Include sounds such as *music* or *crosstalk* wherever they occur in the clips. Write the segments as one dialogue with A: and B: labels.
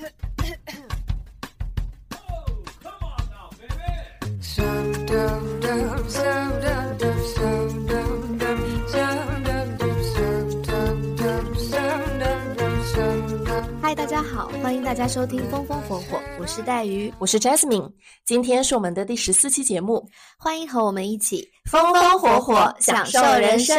A: 嗨，大家好，欢迎大家收听《风风火火》，我是带鱼，
B: 我是 Jasmine，今天是我们的第十四期节目，
A: 欢迎和我们一起
B: 风风火火享受人生。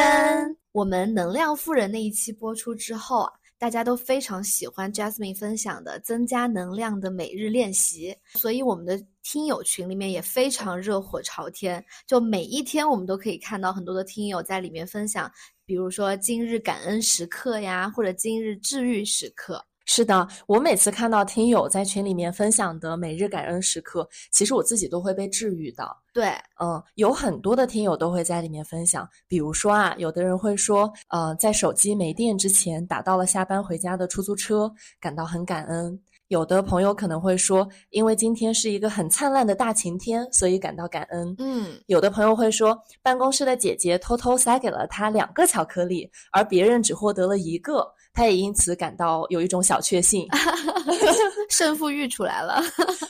A: 我们能量富人那一期播出之后啊，大家都非常喜欢 Jasmine 分享的增加能量的每日练习，所以我们的听友群里面也非常热火朝天，就每一天我们都可以看到很多的听友在里面分享，比如说今日感恩时刻呀，或者今日治愈时刻。
B: 是的，我每次看到听友在群里面分享的每日感恩时刻，其实我自己都会被治愈的。
A: 对，
B: 嗯，有很多的听友都会在里面分享，比如说啊，有的人会说，呃，在手机没电之前打到了下班回家的出租车，感到很感恩；有的朋友可能会说，因为今天是一个很灿烂的大晴天，所以感到感恩。
A: 嗯，
B: 有的朋友会说，办公室的姐姐偷偷塞给了他两个巧克力，而别人只获得了一个。他也因此感到有一种小确幸，*laughs*
A: 胜负欲出来了。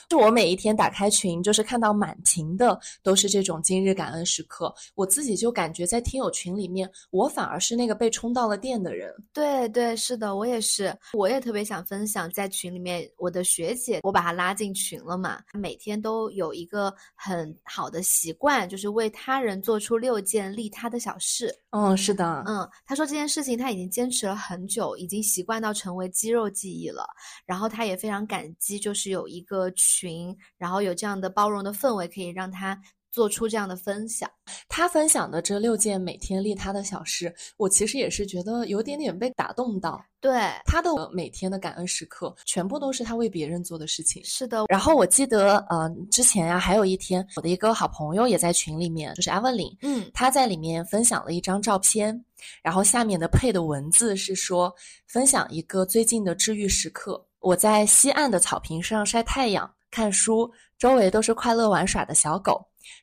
B: 就我每一天打开群，就是看到满屏的都是这种今日感恩时刻，我自己就感觉在听友群里面，我反而是那个被充到了电的人。
A: 对对，是的，我也是，我也特别想分享在群里面，我的学姐，我把她拉进群了嘛，每天都有一个很好的习惯，就是为他人做出六件利他的小事。
B: 嗯，是的，
A: 嗯，他说这件事情他已经坚持了很久。已经习惯到成为肌肉记忆了，然后他也非常感激，就是有一个群，然后有这样的包容的氛围，可以让他做出这样的分享。
B: 他分享的这六件每天利他的小事，我其实也是觉得有点点被打动到。
A: 对
B: 他的每天的感恩时刻，全部都是他为别人做的事情。
A: 是的。
B: 然后我记得，呃，之前呀，还有一天，我的一个好朋友也在群里面，就是阿文琳，
A: 嗯，
B: 他在里面分享了一张照片，然后下面的配的文字是说，分享一个最近的治愈时刻。我在西岸的草坪上晒太阳、看书，周围都是快乐玩耍的小狗。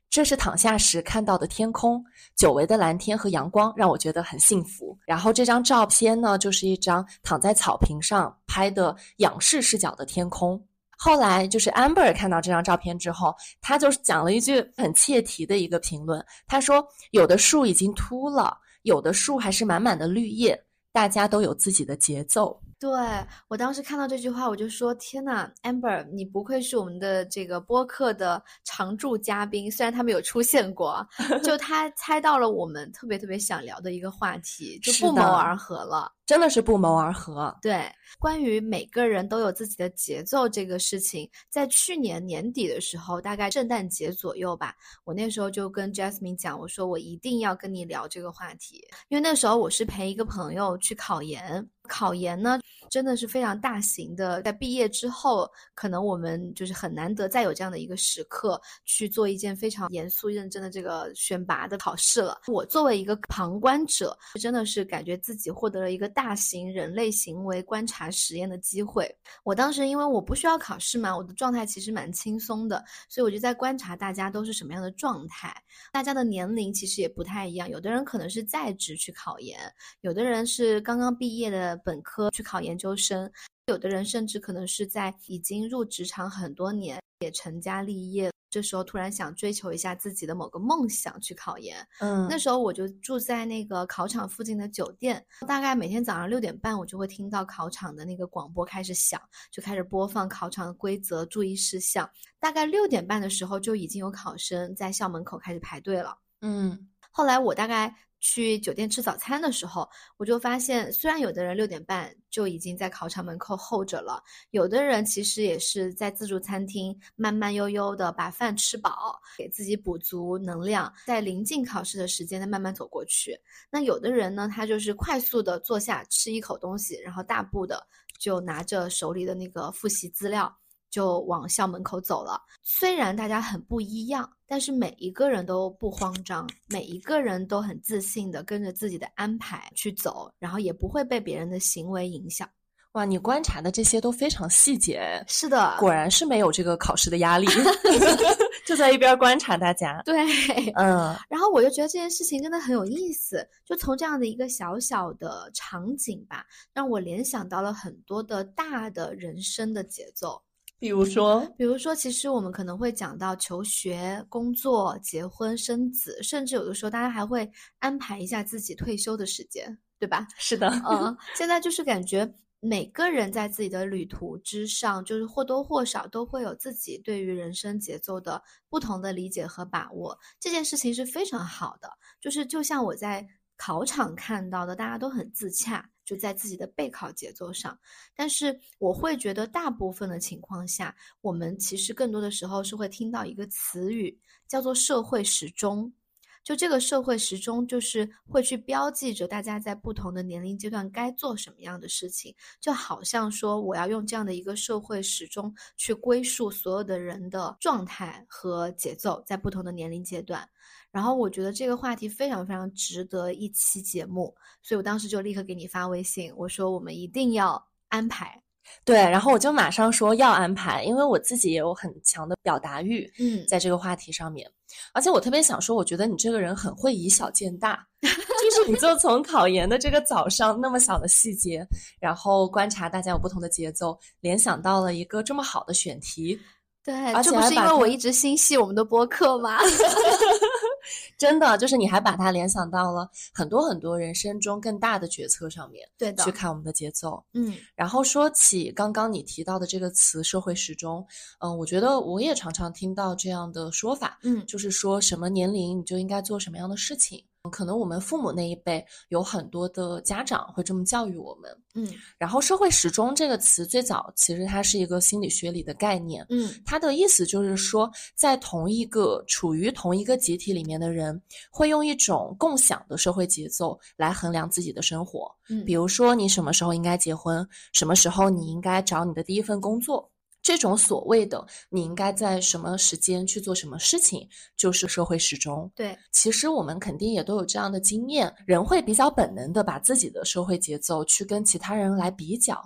B: 这是躺下时看到的天空，久违的蓝天和阳光让我觉得很幸福。然后这张照片呢，就是一张躺在草坪上拍的仰视视角的天空。后来就是 Amber 看到这张照片之后，他就讲了一句很切题的一个评论，他说：“有的树已经秃了，有的树还是满满的绿叶，大家都有自己的节奏。”
A: 对我当时看到这句话，我就说：“天呐 a m b e r 你不愧是我们的这个播客的常驻嘉宾，虽然他没有出现过，*laughs* 就他猜到了我们特别特别想聊的一个话题，就不谋而合了，
B: 真的是不谋而合。”
A: 对，关于每个人都有自己的节奏这个事情，在去年年底的时候，大概圣诞节左右吧，我那时候就跟 Jasmine 讲，我说我一定要跟你聊这个话题，因为那时候我是陪一个朋友去考研。考研呢，真的是非常大型的。在毕业之后，可能我们就是很难得再有这样的一个时刻去做一件非常严肃认真的这个选拔的考试了。我作为一个旁观者，真的是感觉自己获得了一个大型人类行为观察实验的机会。我当时因为我不需要考试嘛，我的状态其实蛮轻松的，所以我就在观察大家都是什么样的状态。大家的年龄其实也不太一样，有的人可能是在职去考研，有的人是刚刚毕业的。本科去考研究生，有的人甚至可能是在已经入职场很多年，也成家立业，这时候突然想追求一下自己的某个梦想去考研。
B: 嗯，
A: 那时候我就住在那个考场附近的酒店，大概每天早上六点半，我就会听到考场的那个广播开始响，就开始播放考场的规则、注意事项。大概六点半的时候，就已经有考生在校门口开始排队了。
B: 嗯，
A: 后来我大概。去酒店吃早餐的时候，我就发现，虽然有的人六点半就已经在考场门口候着了，有的人其实也是在自助餐厅慢慢悠悠的把饭吃饱，给自己补足能量，在临近考试的时间再慢慢走过去。那有的人呢，他就是快速的坐下吃一口东西，然后大步的就拿着手里的那个复习资料。就往校门口走了。虽然大家很不一样，但是每一个人都不慌张，每一个人都很自信的跟着自己的安排去走，然后也不会被别人的行为影响。
B: 哇，你观察的这些都非常细节，
A: 是的，
B: 果然是没有这个考试的压力，*laughs* 就在一边观察大家。
A: 对，*laughs*
B: 嗯，
A: 然后我就觉得这件事情真的很有意思，就从这样的一个小小的场景吧，让我联想到了很多的大的人生的节奏。
B: 比如说，
A: 比如说，其实我们可能会讲到求学、工作、结婚、生子，甚至有的时候大家还会安排一下自己退休的时间，对吧？
B: 是的，
A: 嗯，现在就是感觉。每个人在自己的旅途之上，就是或多或少都会有自己对于人生节奏的不同的理解和把握。这件事情是非常好的，就是就像我在考场看到的，大家都很自洽，就在自己的备考节奏上。但是我会觉得，大部分的情况下，我们其实更多的时候是会听到一个词语，叫做社会时钟。就这个社会时钟，就是会去标记着大家在不同的年龄阶段该做什么样的事情，就好像说我要用这样的一个社会时钟去归宿所有的人的状态和节奏，在不同的年龄阶段。然后我觉得这个话题非常非常值得一期节目，所以我当时就立刻给你发微信，我说我们一定要安排。
B: 对，然后我就马上说要安排，因为我自己也有很强的表达欲，
A: 嗯，
B: 在这个话题上面，而且我特别想说，我觉得你这个人很会以小见大，*laughs* 就是你就从考研的这个早上那么小的细节，然后观察大家有不同的节奏，联想到了一个这么好的选题，
A: 对，
B: 而且
A: 这不是因为我一直心系我们的播客吗？*laughs* *laughs*
B: 真的，就是你还把它联想到了很多很多人生中更大的决策上面，
A: 对的，
B: 去看我们的节奏，
A: 嗯。
B: 然后说起刚刚你提到的这个词“社会时钟”，嗯，我觉得我也常常听到这样的说法，
A: 嗯，
B: 就是说什么年龄你就应该做什么样的事情。可能我们父母那一辈有很多的家长会这么教育我们，
A: 嗯，
B: 然后“社会时钟”这个词最早其实它是一个心理学里的概念，
A: 嗯，
B: 它的意思就是说，在同一个处于同一个集体里面的人，会用一种共享的社会节奏来衡量自己的生活，
A: 嗯，
B: 比如说你什么时候应该结婚，什么时候你应该找你的第一份工作。这种所谓的你应该在什么时间去做什么事情，就是社会时钟。
A: 对，
B: 其实我们肯定也都有这样的经验，人会比较本能的把自己的社会节奏去跟其他人来比较，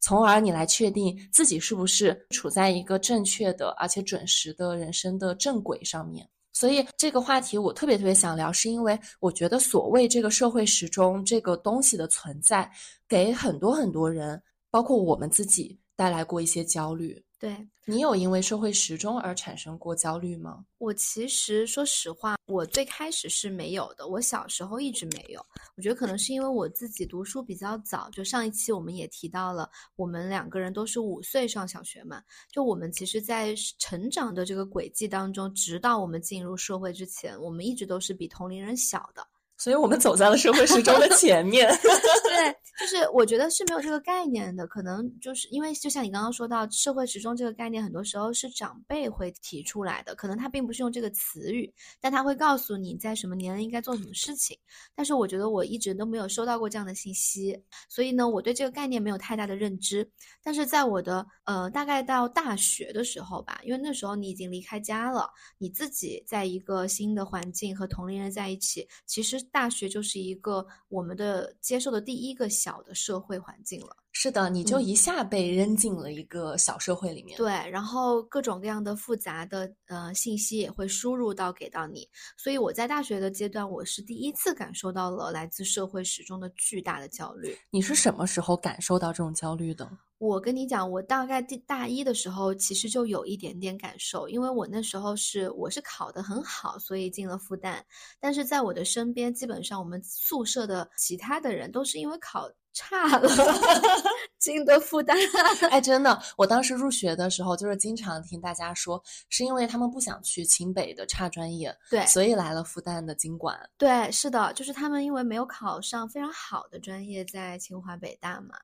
B: 从而你来确定自己是不是处在一个正确的而且准时的人生的正轨上面。所以这个话题我特别特别想聊，是因为我觉得所谓这个社会时钟这个东西的存在，给很多很多人，包括我们自己，带来过一些焦虑。
A: 对
B: 你有因为社会时钟而产生过焦虑吗？
A: 我其实说实话，我最开始是没有的。我小时候一直没有。我觉得可能是因为我自己读书比较早，就上一期我们也提到了，我们两个人都是五岁上小学嘛。就我们其实，在成长的这个轨迹当中，直到我们进入社会之前，我们一直都是比同龄人小的。
B: 所以我们走在了社会时钟的前面。*laughs*
A: 对，就是我觉得是没有这个概念的，可能就是因为就像你刚刚说到，社会时钟这个概念，很多时候是长辈会提出来的，可能他并不是用这个词语，但他会告诉你在什么年龄应该做什么事情。但是我觉得我一直都没有收到过这样的信息，所以呢，我对这个概念没有太大的认知。但是在我的呃大概到大学的时候吧，因为那时候你已经离开家了，你自己在一个新的环境和同龄人在一起，其实。大学就是一个我们的接受的第一个小的社会环境了。
B: 是的，你就一下被扔进了一个小社会里面。
A: 对，然后各种各样的复杂的呃信息也会输入到给到你。所以我在大学的阶段，我是第一次感受到了来自社会始终的巨大的焦虑。
B: 你是什么时候感受到这种焦虑的？
A: 我跟你讲，我大概第大一的时候，其实就有一点点感受，因为我那时候是我是考得很好，所以进了复旦。但是在我的身边，基本上我们宿舍的其他的人都是因为考差了进的复旦。
B: 哎，真的，我当时入学的时候，就是经常听大家说，是因为他们不想去清北的差专业，
A: 对，
B: 所以来了复旦的经管。
A: 对，是的，就是他们因为没有考上非常好的专业，在清华北大嘛。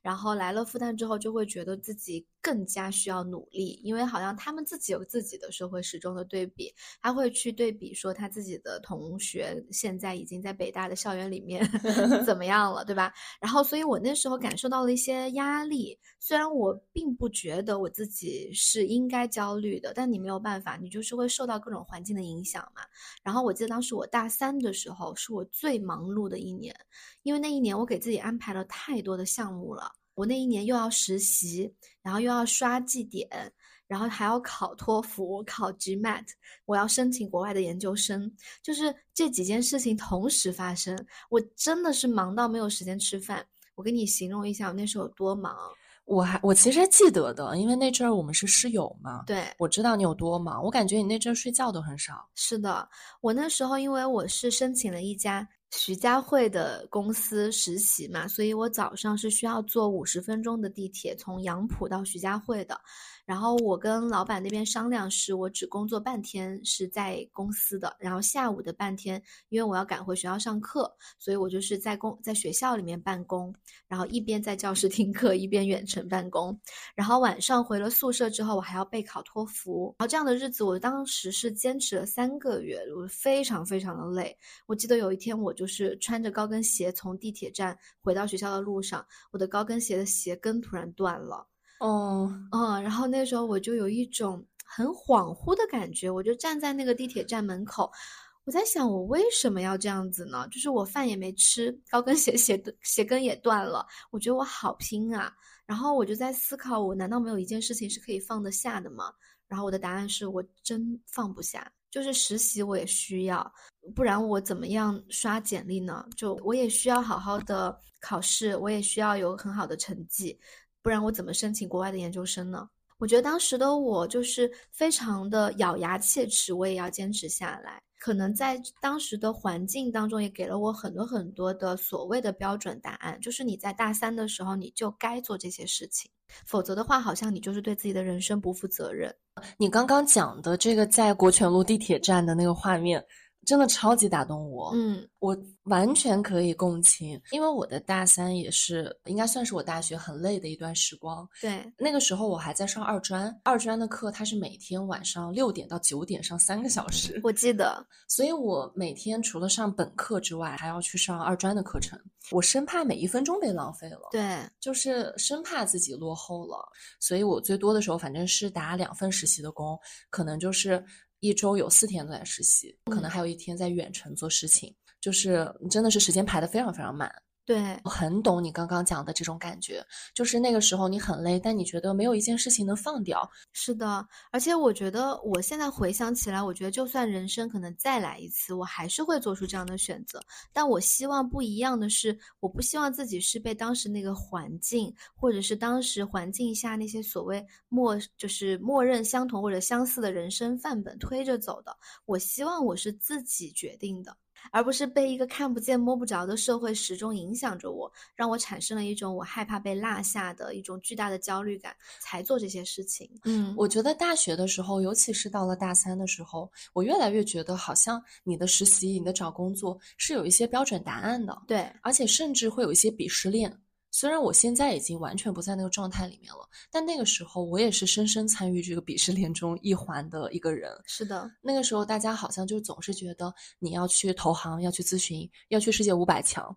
A: 然后来了复旦之后，就会觉得自己更加需要努力，因为好像他们自己有自己的社会时钟的对比，他会去对比说他自己的同学现在已经在北大的校园里面 *laughs* 怎么样了，对吧？然后，所以我那时候感受到了一些压力，虽然我并不觉得我自己是应该焦虑的，但你没有办法，你就是会受到各种环境的影响嘛。然后我记得当时我大三的时候是我最忙碌的一年，因为那一年我给自己安排了太多的项目了。我那一年又要实习，然后又要刷绩点，然后还要考托福、考 GMAT，我要申请国外的研究生，就是这几件事情同时发生，我真的是忙到没有时间吃饭。我给你形容一下我那时候有多忙。
B: 我还我其实还记得的，因为那阵儿我们是室友嘛。
A: 对，
B: 我知道你有多忙。我感觉你那阵儿睡觉都很少。
A: 是的，我那时候因为我是申请了一家徐家汇的公司实习嘛，所以我早上是需要坐五十分钟的地铁从杨浦到徐家汇的。然后我跟老板那边商量，是我只工作半天是在公司的，然后下午的半天，因为我要赶回学校上课，所以我就是在公在学校里面办公，然后一边在教室听课，一边远程办公。然后晚上回了宿舍之后，我还要备考托福。然后这样的日子，我当时是坚持了三个月，我非常非常的累。我记得有一天，我就是穿着高跟鞋从地铁站回到学校的路上，我的高跟鞋的鞋跟突然断了。
B: 哦，
A: 嗯，然后那时候我就有一种很恍惚的感觉，我就站在那个地铁站门口，我在想，我为什么要这样子呢？就是我饭也没吃，高跟鞋鞋鞋跟也断了，我觉得我好拼啊。然后我就在思考，我难道没有一件事情是可以放得下的吗？然后我的答案是我真放不下，就是实习我也需要，不然我怎么样刷简历呢？就我也需要好好的考试，我也需要有很好的成绩。不然我怎么申请国外的研究生呢？我觉得当时的我就是非常的咬牙切齿，我也要坚持下来。可能在当时的环境当中，也给了我很多很多的所谓的标准答案，就是你在大三的时候你就该做这些事情，否则的话，好像你就是对自己的人生不负责任。
B: 你刚刚讲的这个在国权路地铁站的那个画面。真的超级打动我，
A: 嗯，
B: 我完全可以共情，因为我的大三也是应该算是我大学很累的一段时光。
A: 对，
B: 那个时候我还在上二专，二专的课它是每天晚上六点到九点上三个小时，
A: 我记得，*laughs*
B: 所以我每天除了上本课之外，还要去上二专的课程，我生怕每一分钟被浪费了，
A: 对，
B: 就是生怕自己落后了，所以我最多的时候反正是打两份实习的工，可能就是。一周有四天都在实习，可能还有一天在远程做事情，就是真的是时间排的非常非常满。
A: 对，
B: 我很懂你刚刚讲的这种感觉，就是那个时候你很累，但你觉得没有一件事情能放掉。
A: 是的，而且我觉得我现在回想起来，我觉得就算人生可能再来一次，我还是会做出这样的选择。但我希望不一样的是，我不希望自己是被当时那个环境，或者是当时环境下那些所谓默就是默认相同或者相似的人生范本推着走的。我希望我是自己决定的。而不是被一个看不见摸不着的社会时钟影响着我，让我产生了一种我害怕被落下的一种巨大的焦虑感，才做这些事情。
B: 嗯，我觉得大学的时候，尤其是到了大三的时候，我越来越觉得好像你的实习、你的找工作是有一些标准答案的。
A: 对，
B: 而且甚至会有一些鄙视链。虽然我现在已经完全不在那个状态里面了，但那个时候我也是深深参与这个鄙视链中一环的一个人。
A: 是的，
B: 那个时候大家好像就总是觉得你要去投行，要去咨询，要去世界五百强，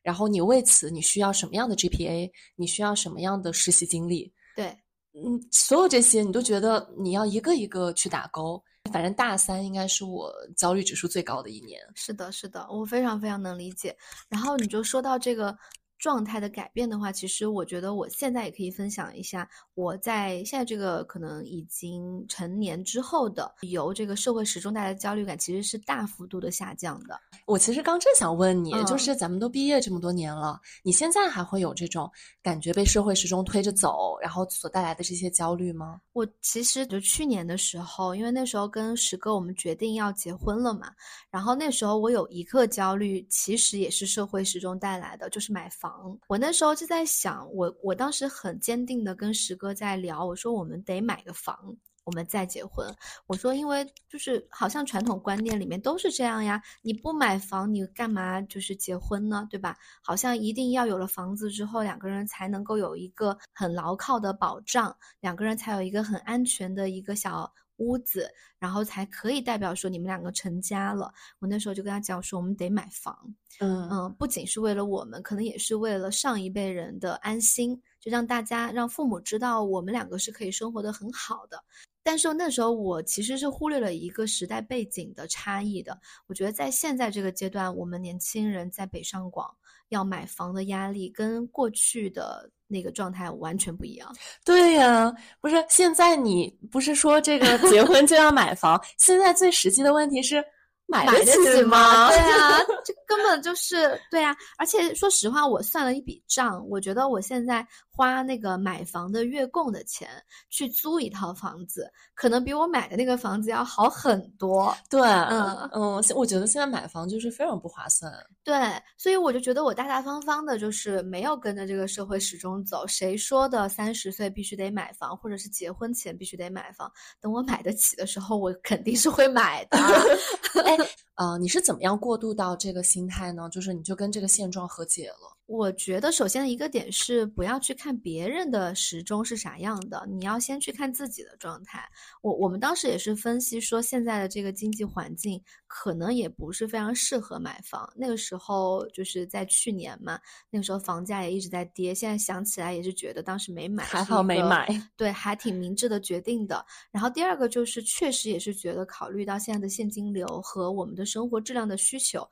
B: 然后你为此你需要什么样的 GPA，你需要什么样的实习经历？
A: 对，
B: 嗯，所有这些你都觉得你要一个一个去打勾。反正大三应该是我焦虑指数最高的一年。
A: 是的，是的，我非常非常能理解。然后你就说到这个。状态的改变的话，其实我觉得我现在也可以分享一下，我在现在这个可能已经成年之后的，由这个社会时钟带来的焦虑感，其实是大幅度的下降的。
B: 我其实刚正想问你，就是咱们都毕业这么多年了，你现在还会有这种感觉被社会时钟推着走，然后所带来的这些焦虑吗？
A: 我其实就去年的时候，因为那时候跟石哥我们决定要结婚了嘛，然后那时候我有一刻焦虑，其实也是社会时钟带来的，就是买房。房，我那时候就在想，我我当时很坚定的跟石哥在聊，我说我们得买个房，我们再结婚。我说，因为就是好像传统观念里面都是这样呀，你不买房，你干嘛就是结婚呢？对吧？好像一定要有了房子之后，两个人才能够有一个很牢靠的保障，两个人才有一个很安全的一个小。屋子，然后才可以代表说你们两个成家了。我那时候就跟他讲说，我们得买房，
B: 嗯
A: 嗯，不仅是为了我们，可能也是为了上一辈人的安心，就让大家让父母知道我们两个是可以生活的很好的。但是那时候我其实是忽略了一个时代背景的差异的。我觉得在现在这个阶段，我们年轻人在北上广。要买房的压力，跟过去的那个状态完全不一样。
B: 对呀，不是现在你不是说这个结婚就要买房，*laughs* 现在最实际的问题是。买
A: 得
B: 起
A: 吗？对啊，*laughs* 这根本就是对啊！而且说实话，我算了一笔账，我觉得我现在花那个买房的月供的钱去租一套房子，可能比我买的那个房子要好很多。
B: 对，嗯嗯，我觉得现在买房就是非常不划算。
A: 对，所以我就觉得我大大方方的，就是没有跟着这个社会始终走。谁说的三十岁必须得买房，或者是结婚前必须得买房？等我买得起的时候，我肯定是会买的。*laughs*
B: 呃，你是怎么样过渡到这个心态呢？就是你就跟这个现状和解了。
A: 我觉得首先的一个点是不要去看别人的时钟是啥样的，你要先去看自己的状态。我我们当时也是分析说，现在的这个经济环境可能也不是非常适合买房。那个时候就是在去年嘛，那个时候房价也一直在跌。现在想起来也是觉得当时没买，
B: 还好没买，
A: 对，还挺明智的决定的。然后第二个就是确实也是觉得考虑到现在的现金流和我们的生活质量的需求。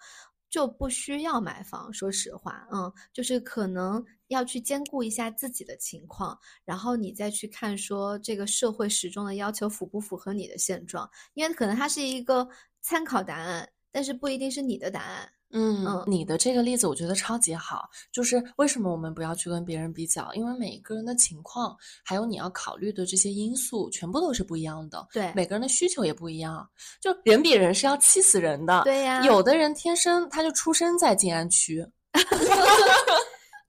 A: 就不需要买房，说实话，嗯，就是可能要去兼顾一下自己的情况，然后你再去看说这个社会时钟的要求符不符合你的现状，因为可能它是一个参考答案，但是不一定是你的答案。
B: 嗯，你的这个例子我觉得超级好，就是为什么我们不要去跟别人比较？因为每个人的情况，还有你要考虑的这些因素，全部都是不一样的。
A: 对，
B: 每个人的需求也不一样，就人比人是要气死人的。
A: 对呀，
B: 有的人天生他就出生在静安区。*laughs*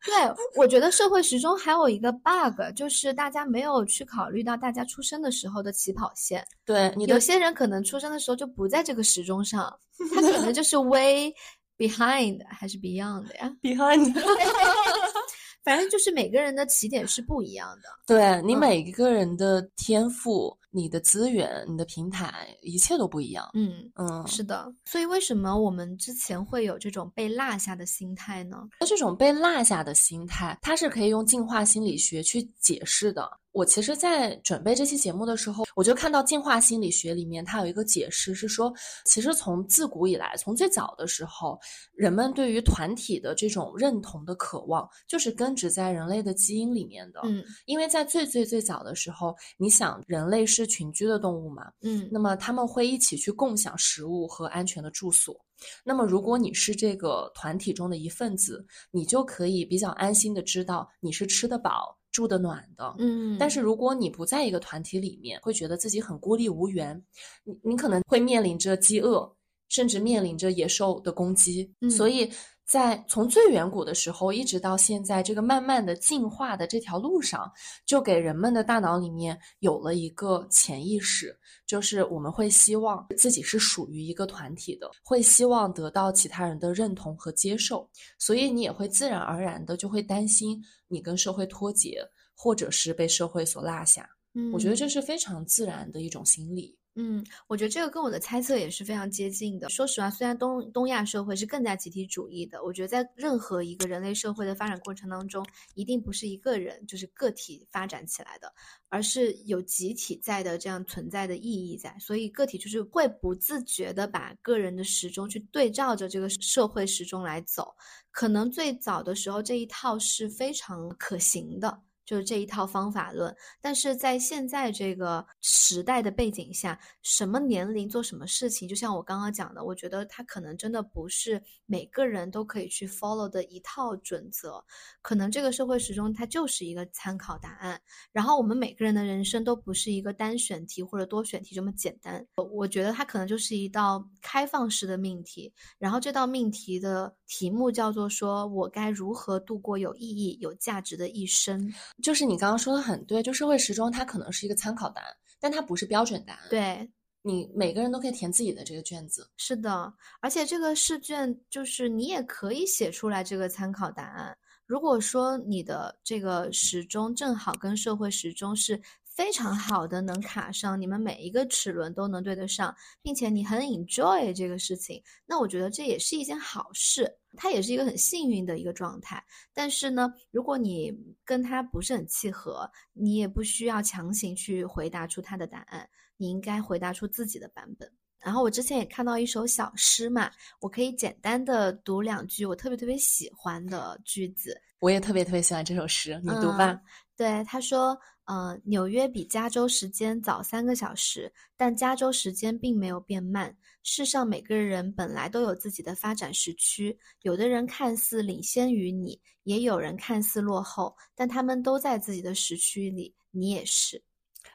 A: 对，我觉得社会时钟还有一个 bug，就是大家没有去考虑到大家出生的时候的起跑线。
B: 对，
A: 有些人可能出生的时候就不在这个时钟上，他可能就是微。Behind 还是 Beyond 呀
B: ？Behind，*laughs* *laughs*
A: 反正就是每个人的起点是不一样的。
B: 对你每一个人的天赋、你的资源、你的平台，一切都不一样。
A: 嗯嗯，是的。所以为什么我们之前会有这种被落下的心态呢？
B: 那这种被落下的心态，它是可以用进化心理学去解释的。我其实，在准备这期节目的时候，我就看到进化心理学里面，它有一个解释是说，其实从自古以来，从最早的时候，人们对于团体的这种认同的渴望，就是根植在人类的基因里面的。
A: 嗯，
B: 因为在最最最早的时候，你想，人类是群居的动物嘛，
A: 嗯，
B: 那么他们会一起去共享食物和安全的住所。那么，如果你是这个团体中的一份子，你就可以比较安心的知道你是吃得饱。住的暖的，
A: 嗯，
B: 但是如果你不在一个团体里面，会觉得自己很孤立无援，你你可能会面临着饥饿，甚至面临着野兽的攻击，所以。在从最远古的时候一直到现在，这个慢慢的进化的这条路上，就给人们的大脑里面有了一个潜意识，就是我们会希望自己是属于一个团体的，会希望得到其他人的认同和接受，所以你也会自然而然的就会担心你跟社会脱节，或者是被社会所落下。
A: 嗯，
B: 我觉得这是非常自然的一种心理。
A: 嗯，我觉得这个跟我的猜测也是非常接近的。说实话，虽然东东亚社会是更加集体主义的，我觉得在任何一个人类社会的发展过程当中，一定不是一个人就是个体发展起来的，而是有集体在的这样存在的意义在。所以个体就是会不自觉的把个人的时钟去对照着这个社会时钟来走。可能最早的时候这一套是非常可行的。就是这一套方法论，但是在现在这个时代的背景下，什么年龄做什么事情，就像我刚刚讲的，我觉得它可能真的不是每个人都可以去 follow 的一套准则。可能这个社会时钟它就是一个参考答案，然后我们每个人的人生都不是一个单选题或者多选题这么简单。我觉得它可能就是一道开放式的命题，然后这道命题的题目叫做说我该如何度过有意义、有价值的一生。
B: 就是你刚刚说的很对，就社会时钟它可能是一个参考答案，但它不是标准答案。
A: 对，
B: 你每个人都可以填自己的这个卷子。
A: 是的，而且这个试卷就是你也可以写出来这个参考答案。如果说你的这个时钟正好跟社会时钟是。非常好的，能卡上你们每一个齿轮都能对得上，并且你很 enjoy 这个事情，那我觉得这也是一件好事，它也是一个很幸运的一个状态。但是呢，如果你跟他不是很契合，你也不需要强行去回答出他的答案，你应该回答出自己的版本。然后我之前也看到一首小诗嘛，我可以简单的读两句我特别特别喜欢的句子。
B: 我也特别特别喜欢这首诗，你读吧。
A: 对，他说，呃，纽约比加州时间早三个小时，但加州时间并没有变慢。世上每个人本来都有自己的发展时区，有的人看似领先于你，也有人看似落后，但他们都在自己的时区里，你也是。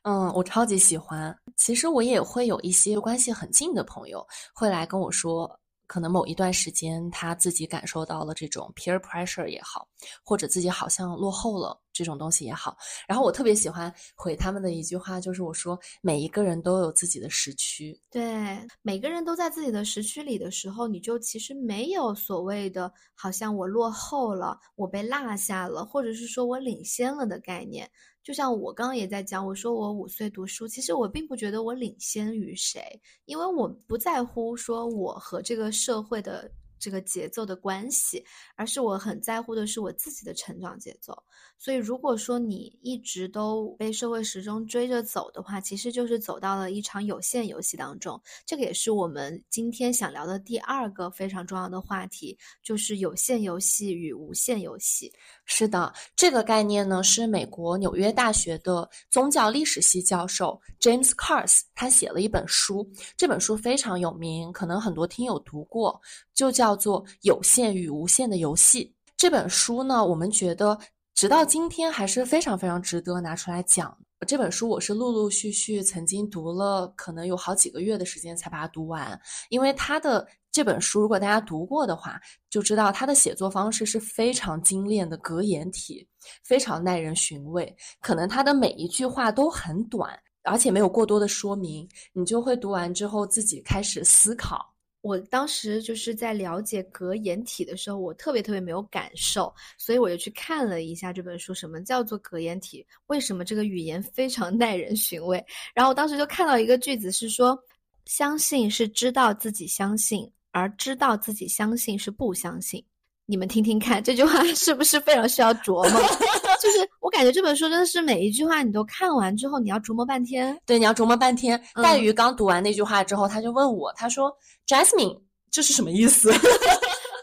B: 嗯，我超级喜欢。其实我也会有一些关系很近的朋友会来跟我说，可能某一段时间他自己感受到了这种 peer pressure 也好，或者自己好像落后了这种东西也好。然后我特别喜欢回他们的一句话，就是我说每一个人都有自己的时区。
A: 对，每个人都在自己的时区里的时候，你就其实没有所谓的好像我落后了，我被落下了，或者是说我领先了的概念。就像我刚刚也在讲，我说我五岁读书，其实我并不觉得我领先于谁，因为我不在乎说我和这个社会的这个节奏的关系，而是我很在乎的是我自己的成长节奏。所以，如果说你一直都被社会时钟追着走的话，其实就是走到了一场有限游戏当中。这个也是我们今天想聊的第二个非常重要的话题，就是有限游戏与无限游戏。
B: 是的，这个概念呢是美国纽约大学的宗教历史系教授 James Cars 他写了一本书，这本书非常有名，可能很多听友读过，就叫叫做《有限与无限的游戏》。这本书呢，我们觉得。直到今天还是非常非常值得拿出来讲。这本书我是陆陆续续曾经读了，可能有好几个月的时间才把它读完。因为他的这本书，如果大家读过的话，就知道他的写作方式是非常精炼的格言体，非常耐人寻味。可能他的每一句话都很短，而且没有过多的说明，你就会读完之后自己开始思考。
A: 我当时就是在了解格言体的时候，我特别特别没有感受，所以我就去看了一下这本书，什么叫做格言体？为什么这个语言非常耐人寻味？然后我当时就看到一个句子是说，相信是知道自己相信，而知道自己相信是不相信。你们听听看，这句话 *laughs* 是不是非常需要琢磨？*laughs* 就是我感觉这本书真的是每一句话你都看完之后，你要琢磨半天。
B: 对，你要琢磨半天。黛玉刚读完那句话之后，他就问我，他说：“Jasmine，这是什么意思？”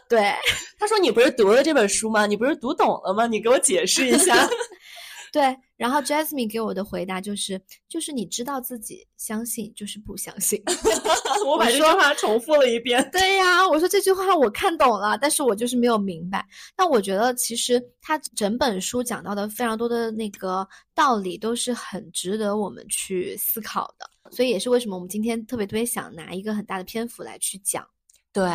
A: 对，*laughs*
B: 他说：“你不是读了这本书吗？你不是读懂了吗？你给我解释一下。” *laughs*
A: 对，然后 Jasmine 给我的回答就是，就是你知道自己相信，就是不相信。*laughs*
B: 我把这句话重复了一遍。
A: 对呀，我说这句话我看懂了，但是我就是没有明白。那我觉得其实他整本书讲到的非常多的那个道理，都是很值得我们去思考的。所以也是为什么我们今天特别特别想拿一个很大的篇幅来去讲。
B: 对，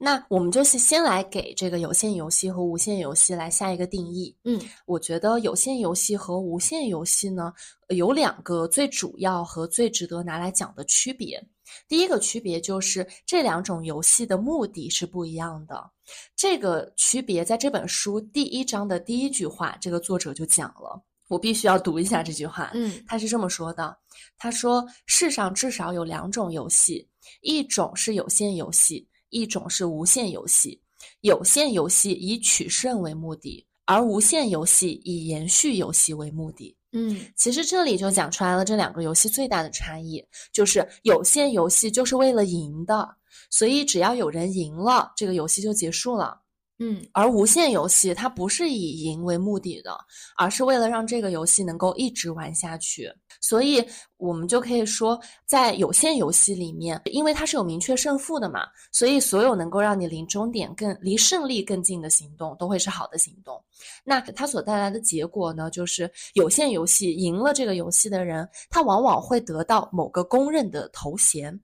B: 那我们就是先来给这个有限游戏和无限游戏来下一个定义。
A: 嗯，
B: 我觉得有限游戏和无限游戏呢，有两个最主要和最值得拿来讲的区别。第一个区别就是这两种游戏的目的是不一样的。这个区别在这本书第一章的第一句话，这个作者就讲了，我必须要读一下这句话。
A: 嗯，
B: 他是这么说的：他说，世上至少有两种游戏，一种是有限游戏。一种是无限游戏，有限游戏以取胜为目的，而无限游戏以延续游戏为目的。
A: 嗯，
B: 其实这里就讲出来了这两个游戏最大的差异，就是有限游戏就是为了赢的，所以只要有人赢了，这个游戏就结束了。
A: 嗯，
B: 而无限游戏它不是以赢为目的的，而是为了让这个游戏能够一直玩下去。所以，我们就可以说，在有限游戏里面，因为它是有明确胜负的嘛，所以所有能够让你离终点更、离胜利更近的行动，都会是好的行动。那它所带来的结果呢，就是有限游戏赢了这个游戏的人，他往往会得到某个公认的头衔，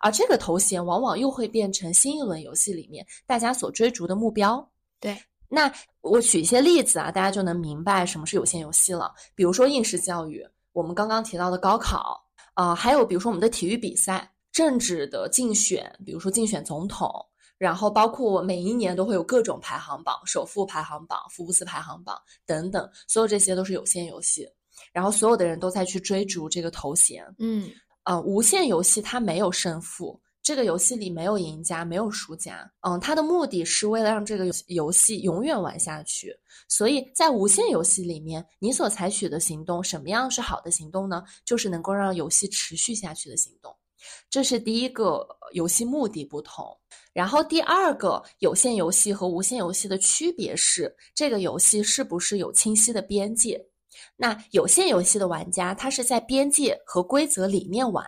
B: 而这个头衔往往又会变成新一轮游戏里面大家所追逐的目标。
A: 对，
B: 那我举一些例子啊，大家就能明白什么是有限游戏了。比如说应试教育。我们刚刚提到的高考，啊，还有比如说我们的体育比赛、政治的竞选，比如说竞选总统，然后包括每一年都会有各种排行榜，首富排行榜、福布斯排行榜等等，所有这些都是有限游戏，然后所有的人都在去追逐这个头衔，
A: 嗯，
B: 呃，无限游戏它没有胜负。这个游戏里没有赢家，没有输家。嗯，它的目的是为了让这个游戏永远玩下去。所以在无限游戏里面，你所采取的行动，什么样是好的行动呢？就是能够让游戏持续下去的行动。这是第一个游戏目的不同。然后第二个有限游戏和无限游戏的区别是，这个游戏是不是有清晰的边界？那有限游戏的玩家他是在边界和规则里面玩，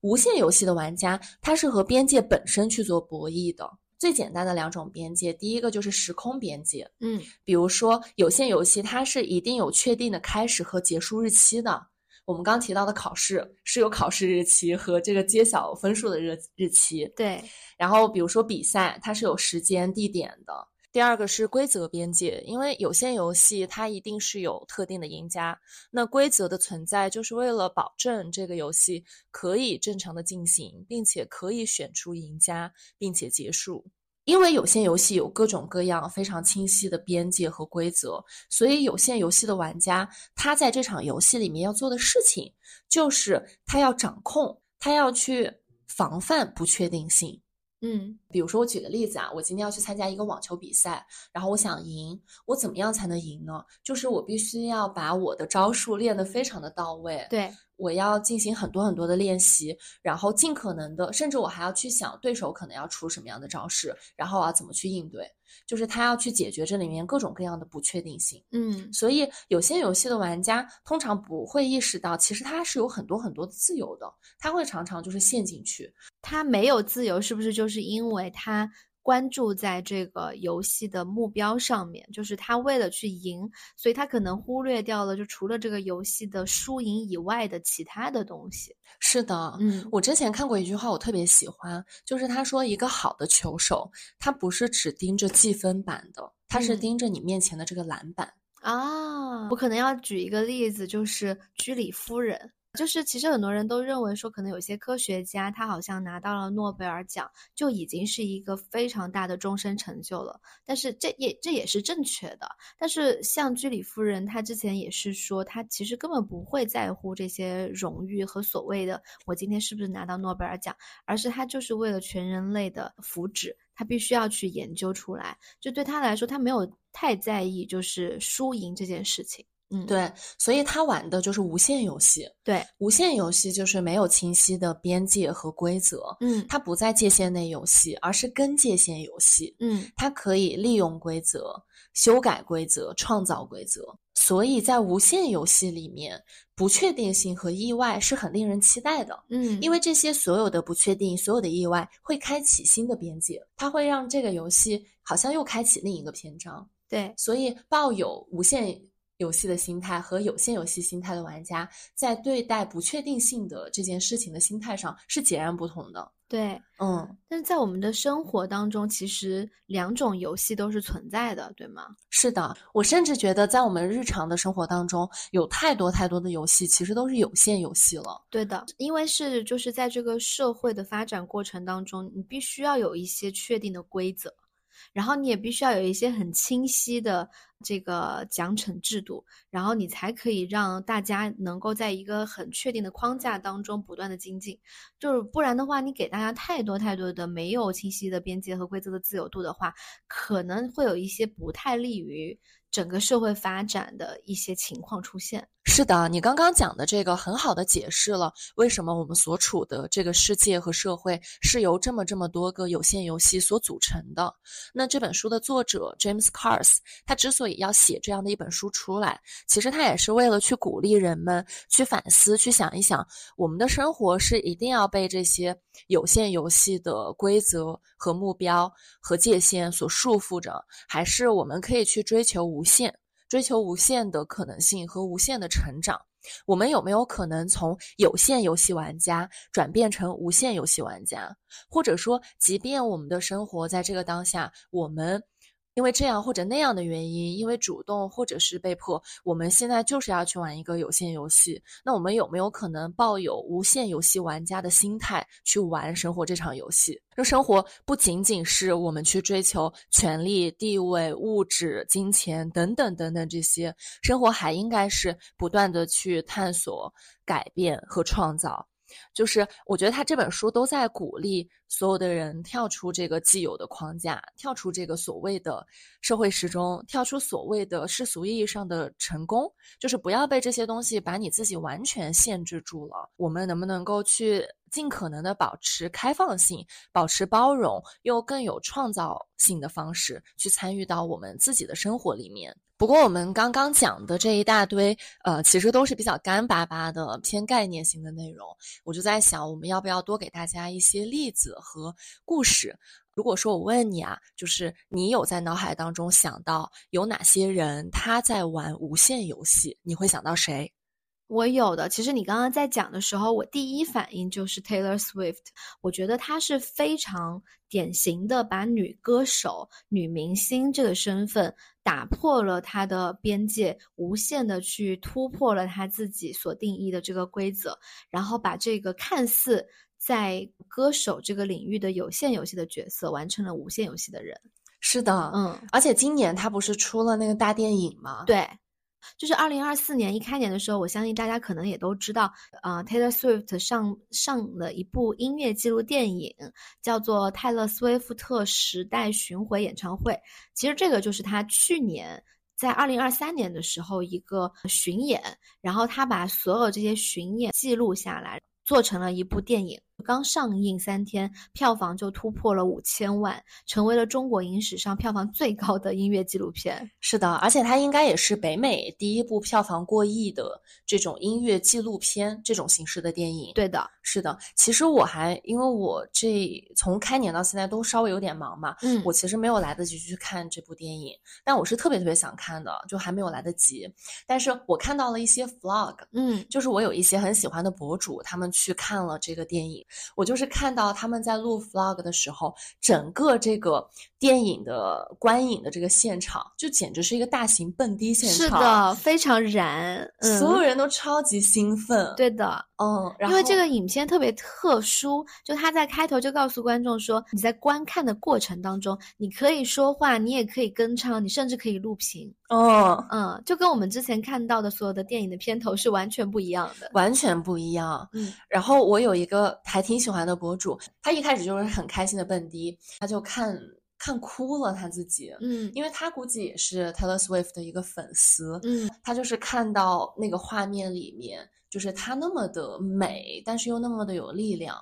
B: 无限游戏的玩家他是和边界本身去做博弈的。最简单的两种边界，第一个就是时空边界，
A: 嗯，
B: 比如说有限游戏它是一定有确定的开始和结束日期的。我们刚提到的考试是有考试日期和这个揭晓分数的日日期，
A: 对。
B: 然后比如说比赛，它是有时间地点的。第二个是规则边界，因为有限游戏它一定是有特定的赢家，那规则的存在就是为了保证这个游戏可以正常的进行，并且可以选出赢家，并且结束。因为有限游戏有各种各样非常清晰的边界和规则，所以有限游戏的玩家他在这场游戏里面要做的事情，就是他要掌控，他要去防范不确定性。
A: 嗯，
B: 比如说我举个例子啊，我今天要去参加一个网球比赛，然后我想赢，我怎么样才能赢呢？就是我必须要把我的招数练得非常的到位。
A: 对。
B: 我要进行很多很多的练习，然后尽可能的，甚至我还要去想对手可能要出什么样的招式，然后我要怎么去应对，就是他要去解决这里面各种各样的不确定性。
A: 嗯，
B: 所以有些游戏的玩家通常不会意识到，其实他是有很多很多的自由的，他会常常就是陷进去。
A: 他没有自由，是不是就是因为他？关注在这个游戏的目标上面，就是他为了去赢，所以他可能忽略掉了，就除了这个游戏的输赢以外的其他的东西。
B: 是的，
A: 嗯，
B: 我之前看过一句话，我特别喜欢，就是他说，一个好的球手，他不是只盯着计分板的，他是盯着你面前的这个篮板
A: 啊。我可能要举一个例子，就是居里夫人。就是其实很多人都认为说，可能有些科学家他好像拿到了诺贝尔奖，就已经是一个非常大的终身成就了。但是这也这也是正确的。但是像居里夫人，她之前也是说，她其实根本不会在乎这些荣誉和所谓的我今天是不是拿到诺贝尔奖，而是她就是为了全人类的福祉，她必须要去研究出来。就对她来说，她没有太在意就是输赢这件事情。嗯，
B: 对，所以他玩的就是无限游戏。
A: 对，
B: 无限游戏就是没有清晰的边界和规则。
A: 嗯，
B: 它不在界限内游戏，而是跟界限游戏。
A: 嗯，
B: 它可以利用规则、修改规则、创造规则。所以在无限游戏里面，不确定性和意外是很令人期待的。
A: 嗯，
B: 因为这些所有的不确定、所有的意外会开启新的边界，它会让这个游戏好像又开启另一个篇章。
A: 对，
B: 所以抱有无限。游戏的心态和有限游戏心态的玩家，在对待不确定性的这件事情的心态上是截然不同的。
A: 对，
B: 嗯，
A: 但是在我们的生活当中，其实两种游戏都是存在的，对吗？
B: 是的，我甚至觉得在我们日常的生活当中，有太多太多的游戏其实都是有限游戏了。
A: 对的，因为是就是在这个社会的发展过程当中，你必须要有一些确定的规则。然后你也必须要有一些很清晰的这个奖惩制度，然后你才可以让大家能够在一个很确定的框架当中不断的精进。就是不然的话，你给大家太多太多的没有清晰的边界和规则的自由度的话，可能会有一些不太利于。整个社会发展的一些情况出现，
B: 是的，你刚刚讲的这个很好的解释了为什么我们所处的这个世界和社会是由这么这么多个有限游戏所组成的。那这本书的作者 James Cars，他之所以要写这样的一本书出来，其实他也是为了去鼓励人们去反思，去想一想，我们的生活是一定要被这些有限游戏的规则和目标和界限所束缚着，还是我们可以去追求无。无限追求无限的可能性和无限的成长，我们有没有可能从有限游戏玩家转变成无限游戏玩家？或者说，即便我们的生活在这个当下，我们。因为这样或者那样的原因，因为主动或者是被迫，我们现在就是要去玩一个有限游戏。那我们有没有可能抱有无限游戏玩家的心态去玩生活这场游戏？这生活不仅仅是我们去追求权力、地位、物质、金钱等等等等这些，生活还应该是不断的去探索、改变和创造。就是我觉得他这本书都在鼓励所有的人跳出这个既有的框架，跳出这个所谓的社会时钟，跳出所谓的世俗意义上的成功，就是不要被这些东西把你自己完全限制住了。我们能不能够去尽可能的保持开放性，保持包容，用更有创造性的方式去参与到我们自己的生活里面？不过我们刚刚讲的这一大堆，呃，其实都是比较干巴巴的、偏概念性的内容。我就在想，我们要不要多给大家一些例子和故事？如果说我问你啊，就是你有在脑海当中想到有哪些人他在玩无限游戏，你会想到谁？
A: 我有的，其实你刚刚在讲的时候，我第一反应就是 Taylor Swift。我觉得她是非常典型的把女歌手、女明星这个身份打破了她的边界，无限的去突破了她自己所定义的这个规则，然后把这个看似在歌手这个领域的有限游戏的角色，完成了无限游戏的人。
B: 是的，
A: 嗯，
B: 而且今年他不是出了那个大电影吗？
A: 对。就是二零二四年一开年的时候，我相信大家可能也都知道，呃，Taylor Swift 上上了一部音乐纪录电影，叫做《泰勒·斯威夫特时代巡回演唱会》。其实这个就是他去年在二零二三年的时候一个巡演，然后他把所有这些巡演记录下来，做成了一部电影。刚上映三天，票房就突破了五千万，成为了中国影史上票房最高的音乐纪录片。
B: 是的，而且它应该也是北美第一部票房过亿的这种音乐纪录片这种形式的电影。
A: 对的，
B: 是的。其实我还因为我这从开年到现在都稍微有点忙嘛，
A: 嗯，
B: 我其实没有来得及去看这部电影，但我是特别特别想看的，就还没有来得及。但是我看到了一些 vlog，
A: 嗯，
B: 就是我有一些很喜欢的博主，他们去看了这个电影。我就是看到他们在录 vlog 的时候，整个这个电影的观影的这个现场，就简直是一个大型蹦迪现
A: 场，是的，非常燃，
B: 所有人都超级兴奋。
A: 对的，
B: 嗯，
A: 因为这个影片特别特殊，就他在开头就告诉观众说，你在观看的过程当中，你可以说话，你也可以跟唱，你甚至可以录屏。
B: 哦，
A: 嗯，就跟我们之前看到的所有的电影的片头是完全不一样的，
B: 完全不一样。
A: 嗯，
B: 然后我有一个还挺喜欢的博主，他一开始就是很开心的蹦迪，他就看看哭了他自己，
A: 嗯，
B: 因为他估计也是 Taylor Swift 的一个粉丝，
A: 嗯，
B: 他就是看到那个画面里面，就是她那么的美，但是又那么的有力量。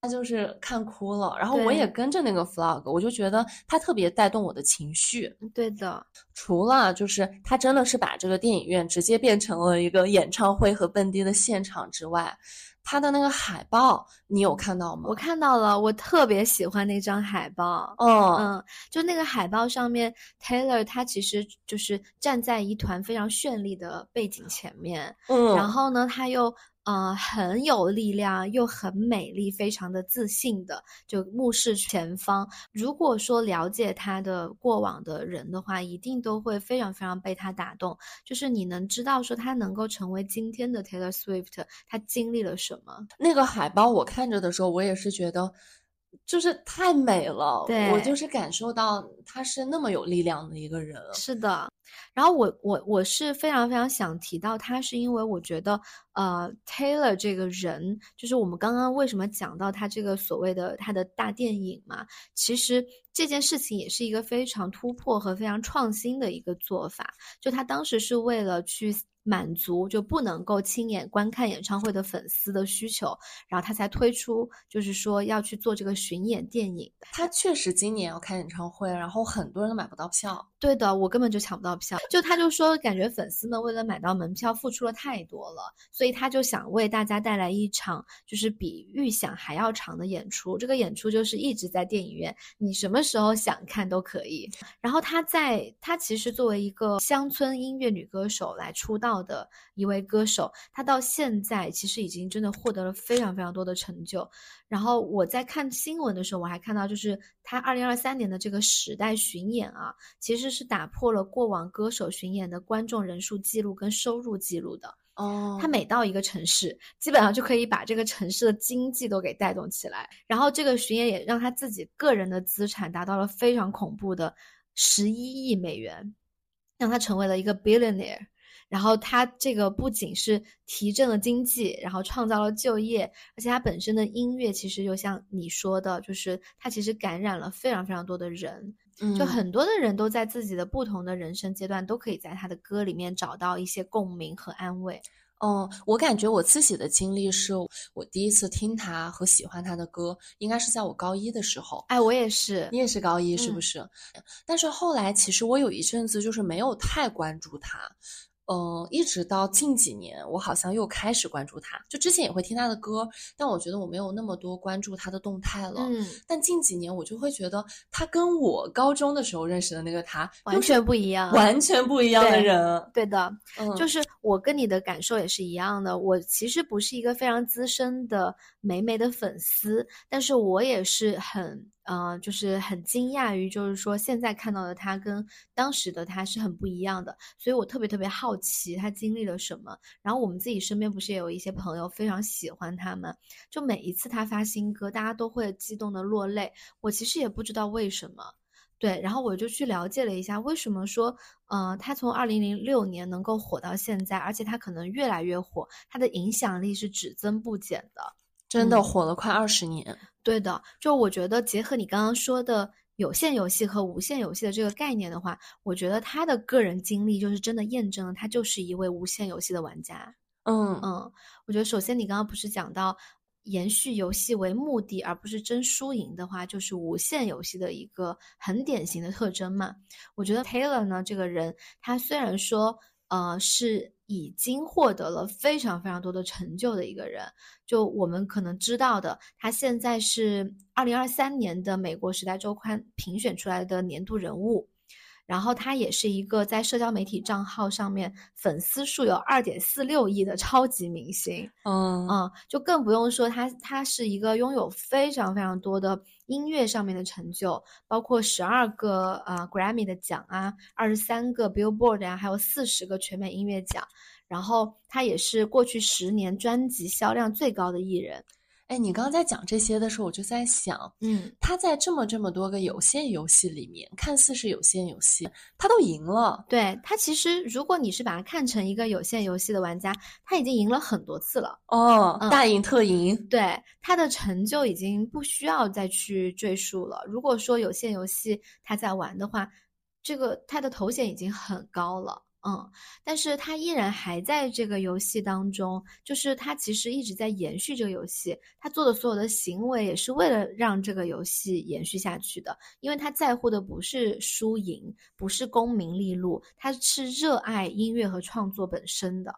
B: 他就是看哭了，然后我也跟着那个 vlog，我就觉得他特别带动我的情绪。
A: 对的，
B: 除了就是他真的是把这个电影院直接变成了一个演唱会和蹦迪的现场之外，他的那个海报你有看到吗？
A: 我看到了，我特别喜欢那张海报。
B: 嗯
A: 嗯，就那个海报上面，Taylor 他其实就是站在一团非常绚丽的背景前面。
B: 嗯，
A: 然后呢，他又。呃，很有力量又很美丽，非常的自信的，就目视前方。如果说了解他的过往的人的话，一定都会非常非常被他打动。就是你能知道说他能够成为今天的 Taylor Swift，他经历了什么？
B: 那个海报我看着的时候，我也是觉得。就是太美了，我就是感受到他是那么有力量的一个人。
A: 是的，然后我我我是非常非常想提到他，是因为我觉得，呃，Taylor 这个人，就是我们刚刚为什么讲到他这个所谓的他的大电影嘛，其实这件事情也是一个非常突破和非常创新的一个做法。就他当时是为了去。满足就不能够亲眼观看演唱会的粉丝的需求，然后他才推出，就是说要去做这个巡演电影。
B: 他确实今年要开演唱会，然后很多人都买不到票。
A: 对的，我根本就抢不到票。就他就说，感觉粉丝们为了买到门票付出了太多了，所以他就想为大家带来一场就是比预想还要长的演出。这个演出就是一直在电影院，你什么时候想看都可以。然后他在他其实作为一个乡村音乐女歌手来出道的一位歌手，他到现在其实已经真的获得了非常非常多的成就。然后我在看新闻的时候，我还看到，就是他二零二三年的这个时代巡演啊，其实是打破了过往歌手巡演的观众人数记录跟收入记录的。
B: 哦，
A: 他每到一个城市，基本上就可以把这个城市的经济都给带动起来。然后这个巡演也让他自己个人的资产达到了非常恐怖的十一亿美元，让他成为了一个 billionaire。然后他这个不仅是提振了经济，然后创造了就业，而且他本身的音乐其实就像你说的，就是他其实感染了非常非常多的人，就很多的人都在自己的不同的人生阶段都可以在他的歌里面找到一些共鸣和安慰。
B: 嗯，我感觉我自己的经历是，我第一次听他和喜欢他的歌，应该是在我高一的时候。
A: 哎，我也是，
B: 你也是高一是不是？但是后来其实我有一阵子就是没有太关注他。嗯，一直到近几年，我好像又开始关注他。就之前也会听他的歌，但我觉得我没有那么多关注他的动态了。嗯，但近几年我就会觉得他跟我高中的时候认识的那个他
A: 完全不一样，
B: 完全不一样的人。
A: 对的，嗯就是我跟你的感受也是一样的。我其实不是一个非常资深的美美的粉丝，但是我也是很。呃，就是很惊讶于，就是说现在看到的他跟当时的他是很不一样的，所以我特别特别好奇他经历了什么。然后我们自己身边不是也有一些朋友非常喜欢他们？就每一次他发新歌，大家都会激动的落泪。我其实也不知道为什么，对，然后我就去了解了一下，为什么说，呃，他从二零零六年能够火到现在，而且他可能越来越火，他的影响力是只增不减的。
B: 真的火了快二十年，
A: 对的。就我觉得，结合你刚刚说的有限游戏和无限游戏的这个概念的话，我觉得他的个人经历就是真的验证了他就是一位无限游戏的玩家。
B: 嗯
A: 嗯，我觉得首先你刚刚不是讲到延续游戏为目的，而不是争输赢的话，就是无限游戏的一个很典型的特征嘛。我觉得 Taylor 呢这个人，他虽然说呃是。已经获得了非常非常多的成就的一个人，就我们可能知道的，他现在是二零二三年的美国时代周刊评选出来的年度人物，然后他也是一个在社交媒体账号上面粉丝数有二点四六亿的超级明星，
B: 嗯
A: 嗯，就更不用说他他是一个拥有非常非常多的。音乐上面的成就，包括十二个呃 Grammy 的奖啊，二十三个 Billboard 啊，还有四十个全美音乐奖。然后他也是过去十年专辑销量最高的艺人。
B: 哎，你刚刚在讲这些的时候，我就在想，
A: 嗯，
B: 他在这么这么多个有限游戏里面，看似是有限游戏，他都赢了。
A: 对他，其实如果你是把它看成一个有限游戏的玩家，他已经赢了很多次了。
B: 哦，大赢特赢。
A: 对他的成就已经不需要再去赘述了。如果说有限游戏他在玩的话，这个他的头衔已经很高了。嗯，但是他依然还在这个游戏当中，就是他其实一直在延续这个游戏，他做的所有的行为也是为了让这个游戏延续下去的，因为他在乎的不是输赢，不是功名利禄，他是热爱音乐和创作本身的。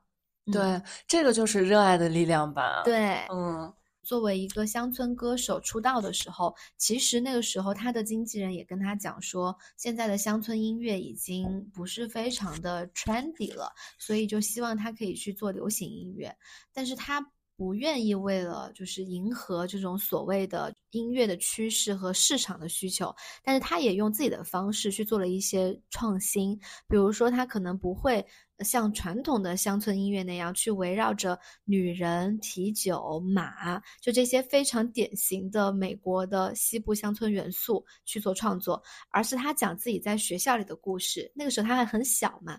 B: 对，这个就是热爱的力量吧。
A: 对，
B: 嗯。
A: 作为一个乡村歌手出道的时候，其实那个时候他的经纪人也跟他讲说，现在的乡村音乐已经不是非常的 trendy 了，所以就希望他可以去做流行音乐。但是他不愿意为了就是迎合这种所谓的音乐的趋势和市场的需求，但是他也用自己的方式去做了一些创新，比如说他可能不会。像传统的乡村音乐那样，去围绕着女人、啤酒、马，就这些非常典型的美国的西部乡村元素去做创作，而是他讲自己在学校里的故事。那个时候他还很小嘛，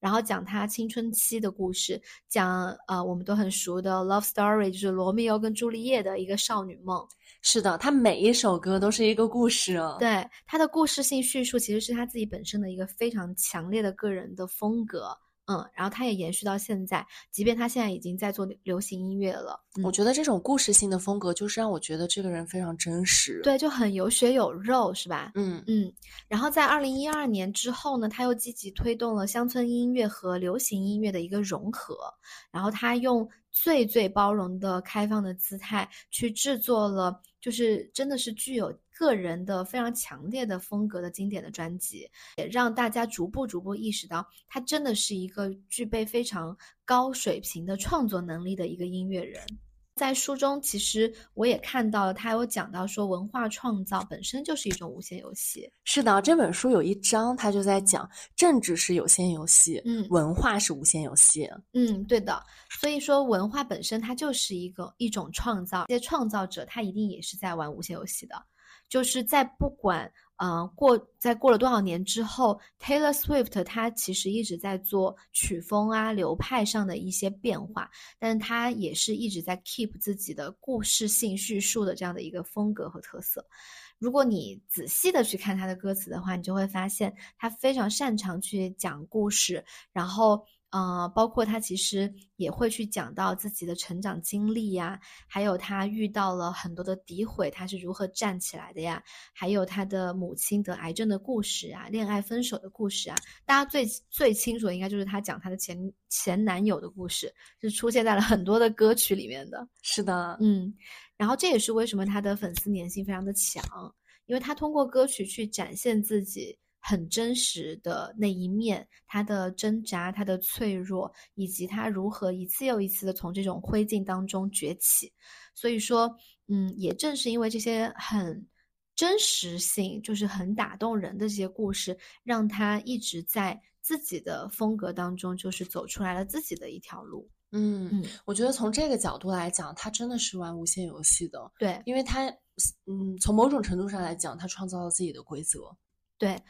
A: 然后讲他青春期的故事，讲呃我们都很熟的 love story，就是罗密欧跟朱丽叶的一个少女梦。
B: 是的，他每一首歌都是一个故事哦。
A: 对，他的故事性叙述其实是他自己本身的一个非常强烈的个人的风格。嗯，然后他也延续到现在，即便他现在已经在做流行音乐了。
B: 我觉得这种故事性的风格，就是让我觉得这个人非常真实，
A: 对，就很有血有肉，是吧？
B: 嗯
A: 嗯。然后在二零一二年之后呢，他又积极推动了乡村音乐和流行音乐的一个融合，然后他用最最包容的开放的姿态去制作了，就是真的是具有。个人的非常强烈的风格的经典的专辑，也让大家逐步逐步意识到，他真的是一个具备非常高水平的创作能力的一个音乐人。在书中，其实我也看到了，他有讲到说，文化创造本身就是一种无限游戏。
B: 是的，这本书有一章，他就在讲，政治是有限游戏，
A: 嗯，
B: 文化是无限游戏。
A: 嗯，对的。所以说，文化本身它就是一个一种创造，这些创造者他一定也是在玩无限游戏的。就是在不管呃，过在过了多少年之后，Taylor Swift 他其实一直在做曲风啊、流派上的一些变化，但是他也是一直在 keep 自己的故事性叙述的这样的一个风格和特色。如果你仔细的去看他的歌词的话，你就会发现他非常擅长去讲故事，然后。呃，包括他其实也会去讲到自己的成长经历呀，还有他遇到了很多的诋毁，他是如何站起来的呀，还有他的母亲得癌症的故事啊，恋爱分手的故事啊，大家最最清楚的应该就是他讲他的前前男友的故事，是出现在了很多的歌曲里面的。
B: 是的，
A: 嗯，然后这也是为什么他的粉丝粘性非常的强，因为他通过歌曲去展现自己。很真实的那一面，他的挣扎，他的脆弱，以及他如何一次又一次的从这种灰烬当中崛起。所以说，嗯，也正是因为这些很真实性，就是很打动人的这些故事，让他一直在自己的风格当中，就是走出来了自己的一条路。
B: 嗯嗯，我觉得从这个角度来讲，他真的是玩无限游戏的。
A: 对，
B: 因为他，嗯，从某种程度上来讲，他创造了自己的规则。
A: 对。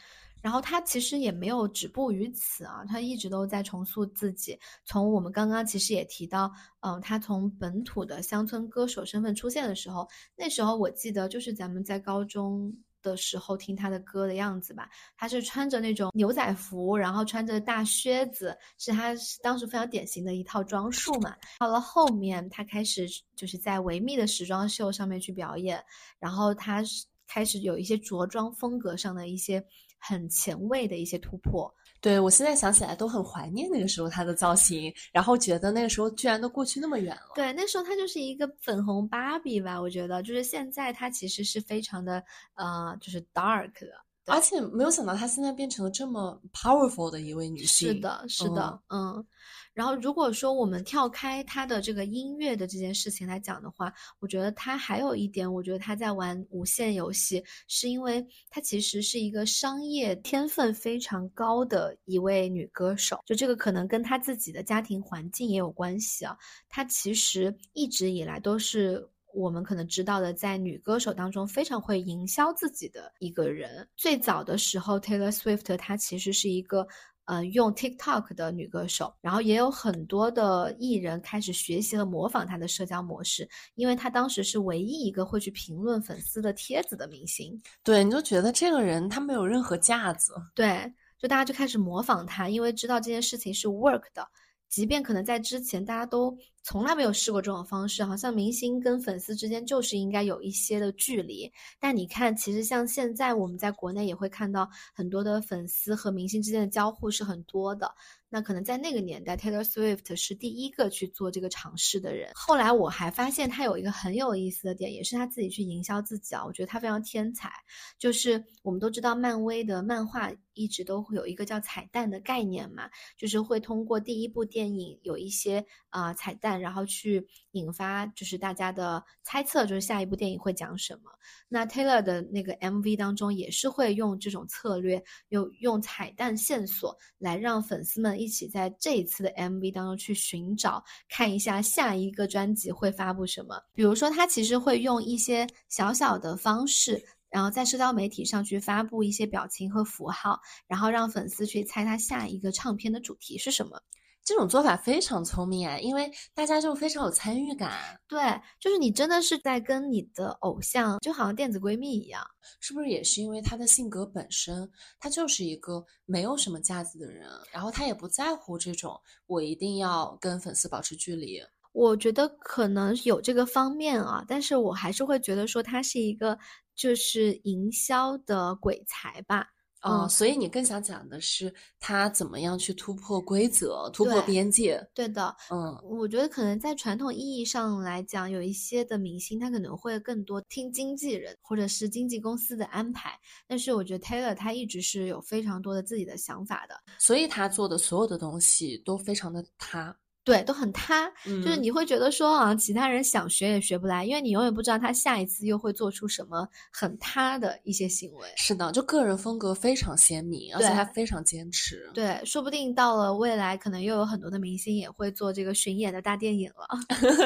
A: 然后他其实也没有止步于此啊，他一直都在重塑自己。从我们刚刚其实也提到，嗯，他从本土的乡村歌手身份出现的时候，那时候我记得就是咱们在高中的时候听他的歌的样子吧。他是穿着那种牛仔服，然后穿着大靴子，是他当时非常典型的一套装束嘛。到了后面，他开始就是在维密的时装秀上面去表演，然后他开始有一些着装风格上的一些。很前卫的一些突破，
B: 对我现在想起来都很怀念那个时候她的造型，然后觉得那个时候居然都过去那么远了。
A: 对，那时候她就是一个粉红芭比吧，我觉得就是现在她其实是非常的呃，就是 dark 的，
B: 而且没有想到她现在变成了这么 powerful 的一位女性。
A: 是的，是的，嗯。然后，如果说我们跳开他的这个音乐的这件事情来讲的话，我觉得他还有一点，我觉得他在玩无限游戏，是因为他其实是一个商业天分非常高的一位女歌手。就这个可能跟他自己的家庭环境也有关系啊。她其实一直以来都是我们可能知道的，在女歌手当中非常会营销自己的一个人。最早的时候，Taylor Swift 她其实是一个。呃，用 TikTok 的女歌手，然后也有很多的艺人开始学习和模仿她的社交模式，因为她当时是唯一一个会去评论粉丝的帖子的明星。
B: 对，你就觉得这个人他没有任何架子。
A: 对，就大家就开始模仿他，因为知道这件事情是 work 的，即便可能在之前大家都从来没有试过这种方式，好像明星跟粉丝之间就是应该有一些的距离。但你看，其实像现在我们在国内也会看到很多的粉丝和明星之间的交互是很多的。那可能在那个年代，Taylor Swift 是第一个去做这个尝试的人。后来我还发现他有一个很有意思的点，也是他自己去营销自己啊。我觉得他非常天才。就是我们都知道，漫威的漫画一直都会有一个叫彩蛋的概念嘛，就是会通过第一部电影有一些啊彩蛋，然后去引发就是大家的猜测，就是下一部电影会讲什么。那 Taylor 的那个 MV 当中也是会用这种策略，用用彩蛋线索来让粉丝们。一起在这一次的 MV 当中去寻找，看一下下一个专辑会发布什么。比如说，他其实会用一些小小的方式，然后在社交媒体上去发布一些表情和符号，然后让粉丝去猜他下一个唱片的主题是什么。
B: 这种做法非常聪明啊，因为大家就非常有参与感。
A: 对，就是你真的是在跟你的偶像，就好像电子闺蜜一样。
B: 是不是也是因为她的性格本身，她就是一个没有什么架子的人，然后她也不在乎这种我一定要跟粉丝保持距离。
A: 我觉得可能有这个方面啊，但是我还是会觉得说他是一个就是营销的鬼才吧。
B: 嗯，所以你更想讲的是他怎么样去突破规则、突破边界？
A: 对的，嗯，我觉得可能在传统意义上来讲，有一些的明星他可能会更多听经纪人或者是经纪公司的安排，但是我觉得 Taylor 他一直是有非常多的自己的想法的，
B: 所以他做的所有的东西都非常的他。
A: 对，都很他，就是你会觉得说啊，其他人想学也学不来，因为你永远不知道他下一次又会做出什么很塌的一些行为。
B: 是的，就个人风格非常鲜明，而且他非常坚持。
A: 对，说不定到了未来，可能又有很多的明星也会做这个巡演的大电影了。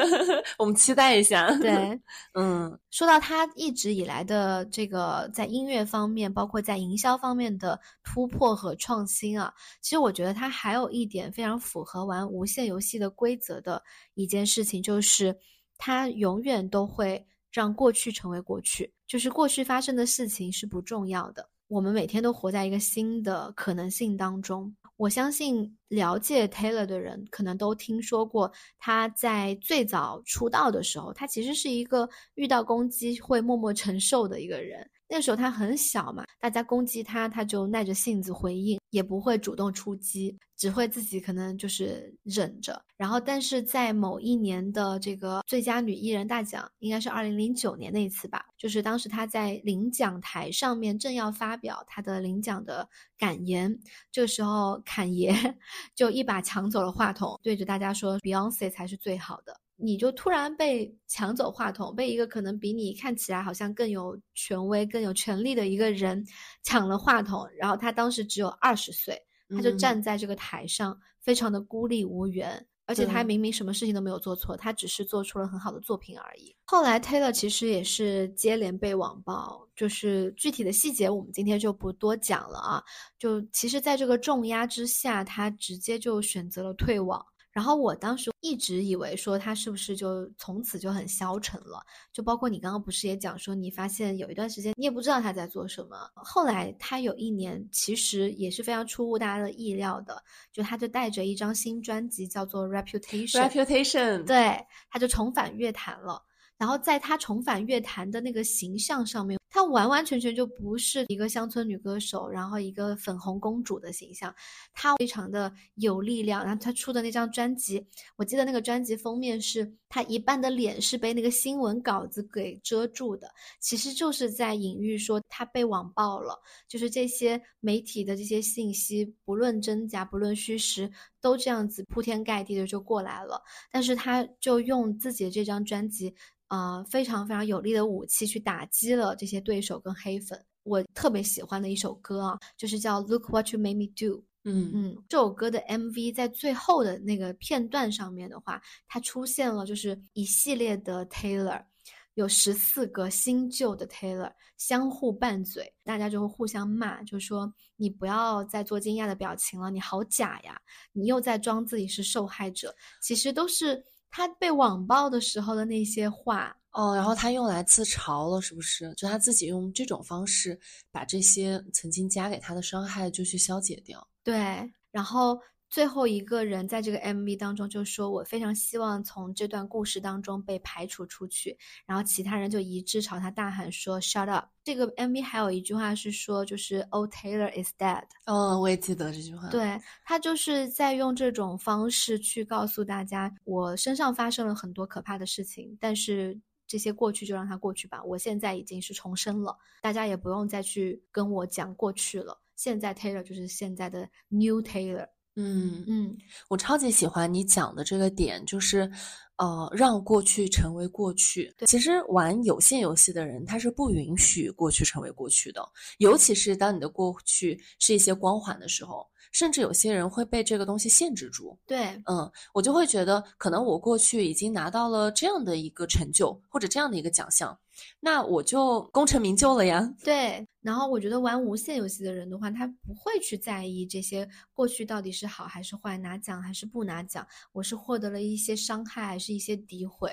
A: *laughs*
B: 我们期待一下。
A: 对，*laughs*
B: 嗯，
A: 说到他一直以来的这个在音乐方面，包括在营销方面的突破和创新啊，其实我觉得他还有一点非常符合玩无限游戏的规则的一件事情，就是他永远都会让过去成为过去，就是过去发生的事情是不重要的。我们每天都活在一个新的可能性当中。我相信了解 Taylor 的人，可能都听说过他在最早出道的时候，他其实是一个遇到攻击会默默承受的一个人。那时候他很小嘛，大家攻击他，他就耐着性子回应，也不会主动出击，只会自己可能就是忍着。然后，但是在某一年的这个最佳女艺人大奖，应该是二零零九年那一次吧，就是当时她在领奖台上面正要发表她的领奖的感言，这个时候侃爷 *laughs* 就一把抢走了话筒，对着大家说：“Beyonce 才是最好的。”你就突然被抢走话筒，被一个可能比你看起来好像更有权威、更有权力的一个人抢了话筒。然后他当时只有二十岁，他就站在这个台上，非常的孤立无援。而且他明明什么事情都没有做错，他只是做出了很好的作品而已。后来 Taylor 其实也是接连被网暴，就是具体的细节我们今天就不多讲了啊。就其实，在这个重压之下，他直接就选择了退网。然后我当时一直以为说他是不是就从此就很消沉了，就包括你刚刚不是也讲说你发现有一段时间你也不知道他在做什么。后来他有一年其实也是非常出乎大家的意料的，就他就带着一张新专辑叫做 Reputation，Reputation，对，他就重返乐坛了。然后在他重返乐坛的那个形象上面。她完完全全就不是一个乡村女歌手，然后一个粉红公主的形象，她非常的有力量。然后她出的那张专辑，我记得那个专辑封面是她一半的脸是被那个新闻稿子给遮住的，其实就是在隐喻说她被网暴了，就是这些媒体的这些信息，不论真假，不论虚实，都这样子铺天盖地的就过来了。但是她就用自己的这张专辑。啊，非常非常有力的武器去打击了这些对手跟黑粉。我特别喜欢的一首歌啊，就是叫《Look What You Made Me Do》。
B: 嗯
A: 嗯，这首歌的 MV 在最后的那个片段上面的话，它出现了就是一系列的 Taylor，有十四个新旧的 Taylor 相互拌嘴，大家就会互相骂，就说你不要再做惊讶的表情了，你好假呀，你又在装自己是受害者，其实都是。他被网暴的时候的那些话
B: 哦，然后他用来自嘲了，是不是？就他自己用这种方式把这些曾经加给他的伤害就去消解掉。
A: 对，然后。最后一个人在这个 MV 当中就说：“我非常希望从这段故事当中被排除出去。”然后其他人就一致朝他大喊说：“Shut up！” 这个 MV 还有一句话是说：“就是 Old Taylor is dead。”
B: 哦，我也记得这句话。
A: 对他就是在用这种方式去告诉大家：我身上发生了很多可怕的事情，但是这些过去就让它过去吧。我现在已经是重生了，大家也不用再去跟我讲过去了。现在 Taylor 就是现在的 New Taylor。
B: 嗯
A: 嗯，
B: 我超级喜欢你讲的这个点，就是，呃，让过去成为过去。其实玩有限游戏的人，他是不允许过去成为过去的，尤其是当你的过去是一些光环的时候。甚至有些人会被这个东西限制住。
A: 对，
B: 嗯，我就会觉得，可能我过去已经拿到了这样的一个成就，或者这样的一个奖项，那我就功成名就了呀。
A: 对，然后我觉得玩无限游戏的人的话，他不会去在意这些过去到底是好还是坏，拿奖还是不拿奖，我是获得了一些伤害还是一些诋毁。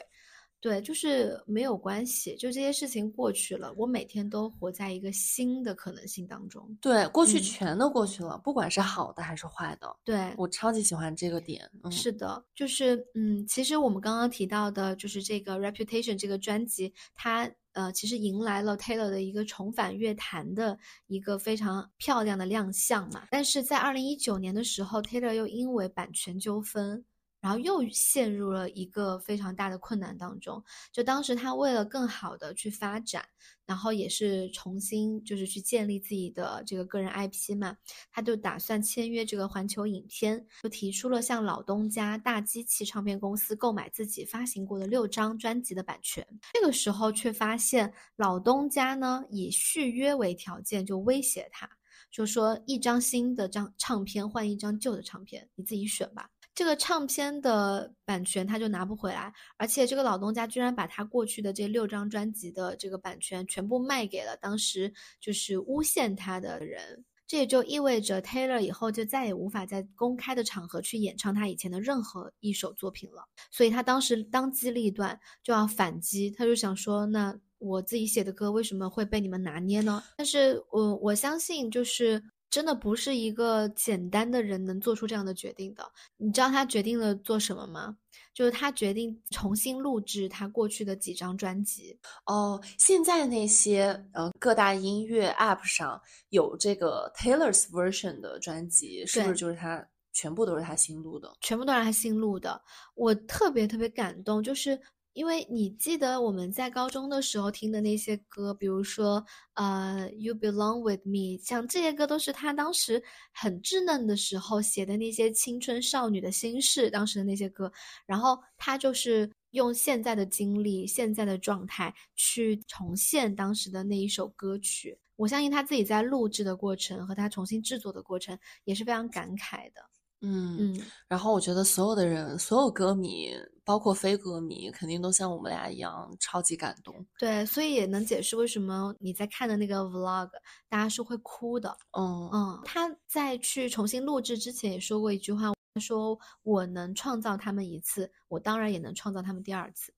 A: 对，就是没有关系，就这些事情过去了。我每天都活在一个新的可能性当中。
B: 对，过去全都过去了，不管是好的还是坏的。
A: 对
B: 我超级喜欢这个点。
A: 是的，就是嗯，其实我们刚刚提到的，就是这个 Reputation 这个专辑，它呃，其实迎来了 Taylor 的一个重返乐坛的一个非常漂亮的亮相嘛。但是在二零一九年的时候，Taylor 又因为版权纠纷。然后又陷入了一个非常大的困难当中。就当时他为了更好的去发展，然后也是重新就是去建立自己的这个个人 IP 嘛，他就打算签约这个环球影片，就提出了向老东家大机器唱片公司购买自己发行过的六张专辑的版权。这个时候却发现老东家呢以续约为条件，就威胁他，就说一张新的张唱片换一张旧的唱片，你自己选吧。这个唱片的版权他就拿不回来，而且这个老东家居然把他过去的这六张专辑的这个版权全部卖给了当时就是诬陷他的人。这也就意味着 Taylor 以后就再也无法在公开的场合去演唱他以前的任何一首作品了。所以他当时当机立断就要反击，他就想说：“那我自己写的歌为什么会被你们拿捏呢？”但是我我相信，就是真的不是一个简单的人能做出这样的决定的。你知道他决定了做什么吗？就是他决定重新录制他过去的几张专辑
B: 哦。现在那些呃各大音乐 App 上有这个 Taylor's version 的专辑，是不是就是他全部都是他新录的？
A: 全部都是他新录的。我特别特别感动，就是。因为你记得我们在高中的时候听的那些歌，比如说呃，You Belong with Me，像这些歌都是他当时很稚嫩的时候写的那些青春少女的心事，当时的那些歌，然后他就是用现在的经历、现在的状态去重现当时的那一首歌曲。我相信他自己在录制的过程和他重新制作的过程也是非常感慨的。
B: 嗯嗯，然后我觉得所有的人，所有歌迷，包括非歌迷，肯定都像我们俩一样超级感动。
A: 对，所以也能解释为什么你在看的那个 vlog，大家是会哭的。
B: 嗯
A: 嗯，他在去重新录制之前也说过一句话，说我能创造他们一次，我当然也能创造他们第二次。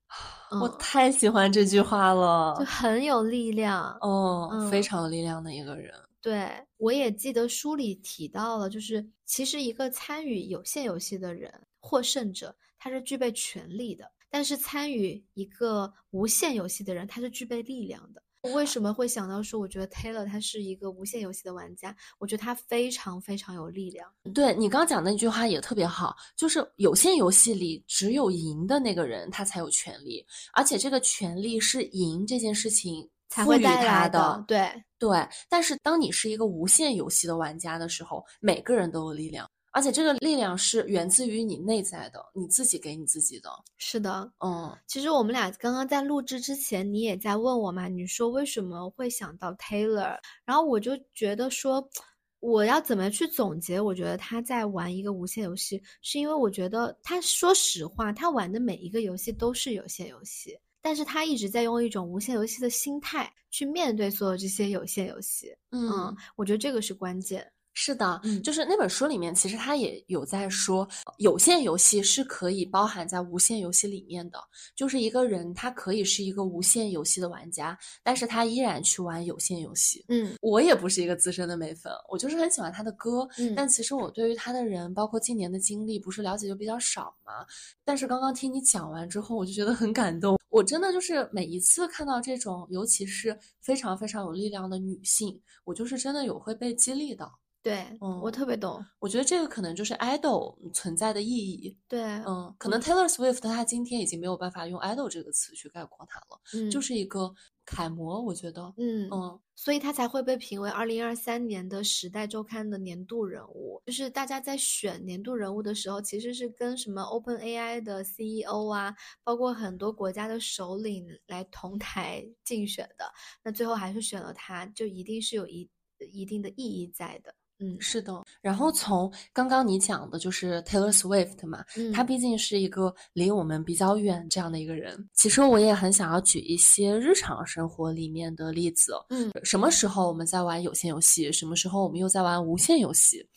B: 我太喜欢这句话了，
A: 就很有力量。
B: 哦，非常有力量的一个人。
A: 对，我也记得书里提到了，就是其实一个参与有限游戏的人，获胜者，他是具备权利的；但是参与一个无限游戏的人，他是具备力量的。我为什么会想到说，我觉得 Taylor 他是一个无限游戏的玩家？我觉得他非常非常有力量。
B: 对你刚讲那句话也特别好，就是有限游戏里只有赢的那个人他才有权利，而且这个权利是赢这件事情。
A: 才会带
B: 来
A: 的，对
B: 对。但是当你是一个无限游戏的玩家的时候，每个人都有力量，而且这个力量是源自于你内在的，你自己给你自己的。
A: 是的，
B: 嗯。
A: 其实我们俩刚刚在录制之前，你也在问我嘛，你说为什么会想到 Taylor，然后我就觉得说，我要怎么去总结？我觉得他在玩一个无限游戏，是因为我觉得他说实话，他玩的每一个游戏都是有限游戏。但是他一直在用一种无限游戏的心态去面对所有这些有限游戏，嗯，我觉得这个是关键。
B: 是的，就是那本书里面，其实他也有在说，有限游戏是可以包含在无限游戏里面的。就是一个人，他可以是一个无限游戏的玩家，但是他依然去玩有限游戏。
A: 嗯，
B: 我也不是一个资深的美粉，我就是很喜欢他的歌，
A: 嗯，
B: 但其实我对于他的人，包括近年的经历，不是了解就比较少嘛。但是刚刚听你讲完之后，我就觉得很感动。我真的就是每一次看到这种，尤其是非常非常有力量的女性，我就是真的有会被激励的。
A: 对，嗯，我特别懂。
B: 我觉得这个可能就是 idol 存在的意义。
A: 对，
B: 嗯，可能 Taylor Swift 他今天已经没有办法用 idol 这个词去概括他了，
A: 嗯，
B: 就是一个楷模。我觉得，
A: 嗯
B: 嗯，
A: 所以他才会被评为二零二三年的时代周刊的年度人物。就是大家在选年度人物的时候，其实是跟什么 Open AI 的 CEO 啊，包括很多国家的首领来同台竞选的。那最后还是选了他，就一定是有一一定的意义在的。
B: 嗯，是的。然后从刚刚你讲的，就是 Taylor Swift 嘛，他毕竟是一个离我们比较远这样的一个人。其实我也很想要举一些日常生活里面的例子。
A: 嗯，
B: 什么时候我们在玩有限游戏，什么时候我们又在玩无限游戏？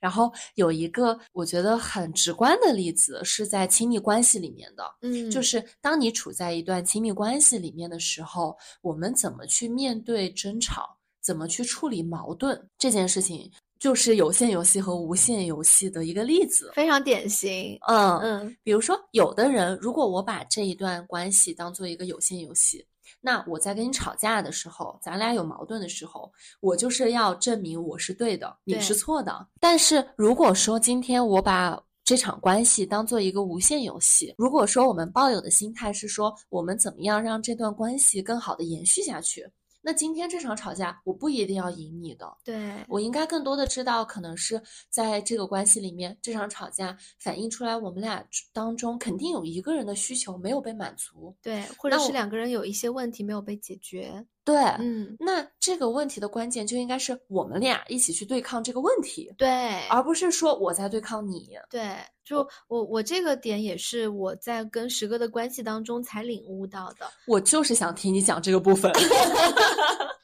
B: 然后有一个我觉得很直观的例子，是在亲密关系里面的。
A: 嗯，
B: 就是当你处在一段亲密关系里面的时候，我们怎么去面对争吵，怎么去处理矛盾这件事情。就是有限游戏和无限游戏的一个例子，
A: 非常典型。
B: 嗯
A: 嗯，
B: 比如说，有的人如果我把这一段关系当做一个有限游戏，那我在跟你吵架的时候，咱俩有矛盾的时候，我就是要证明我是对的，你是错的。但是如果说今天我把这场关系当做一个无限游戏，如果说我们抱有的心态是说，我们怎么样让这段关系更好的延续下去？那今天这场吵架，我不一定要赢你的，
A: 对
B: 我应该更多的知道，可能是在这个关系里面，这场吵架反映出来我们俩当中肯定有一个人的需求没有被满足，
A: 对，或者是两个人有一些问题没有被解决。
B: 对，
A: 嗯，
B: 那这个问题的关键就应该是我们俩一起去对抗这个问题，
A: 对，
B: 而不是说我在对抗你。
A: 对，就我我这个点也是我在跟石哥的关系当中才领悟到的。
B: 我就是想听你讲这个部分。*laughs* *laughs*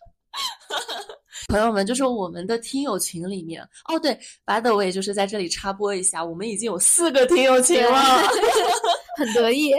B: 朋友们，就是我们的听友群里面，哦对，by the way，就是在这里插播一下，我们已经有四个听友群了。*laughs* *laughs*
A: 很得意，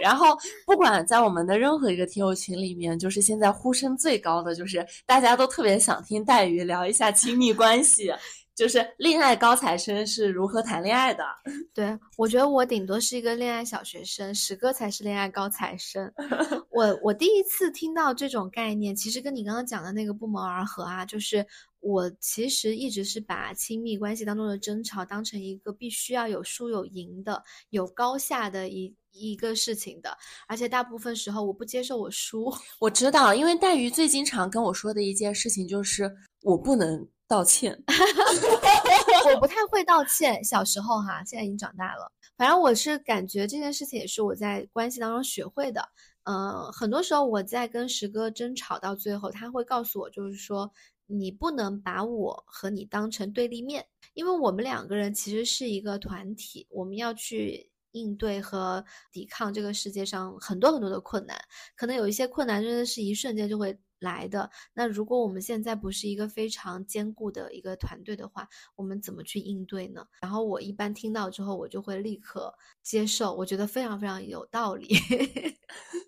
B: 然后不管在我们的任何一个听友群里面，就是现在呼声最高的，就是大家都特别想听黛鱼聊一下亲密关系，就是恋爱高材生是如何谈恋爱的。*laughs*
A: 对我觉得我顶多是一个恋爱小学生，石哥才是恋爱高材生。*laughs* 我我第一次听到这种概念，其实跟你刚刚讲的那个不谋而合啊，就是我其实一直是把亲密关系当中的争吵当成一个必须要有输有赢的、有高下的一一个事情的，而且大部分时候我不接受我输。*laughs*
B: 我知道，因为黛玉最经常跟我说的一件事情就是我不能道歉，*laughs*
A: 我不太会道歉。小时候哈，现在已经长大了。反正我是感觉这件事情也是我在关系当中学会的。嗯，很多时候我在跟石哥争吵到最后，他会告诉我，就是说你不能把我和你当成对立面，因为我们两个人其实是一个团体，我们要去应对和抵抗这个世界上很多很多的困难，可能有一些困难真的是一瞬间就会来的。那如果我们现在不是一个非常坚固的一个团队的话，我们怎么去应对呢？然后我一般听到之后，我就会立刻接受，我觉得非常非常有道理。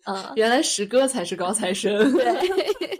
A: 嗯，*laughs*
B: 原来石哥才是高材生。
A: 对，*laughs*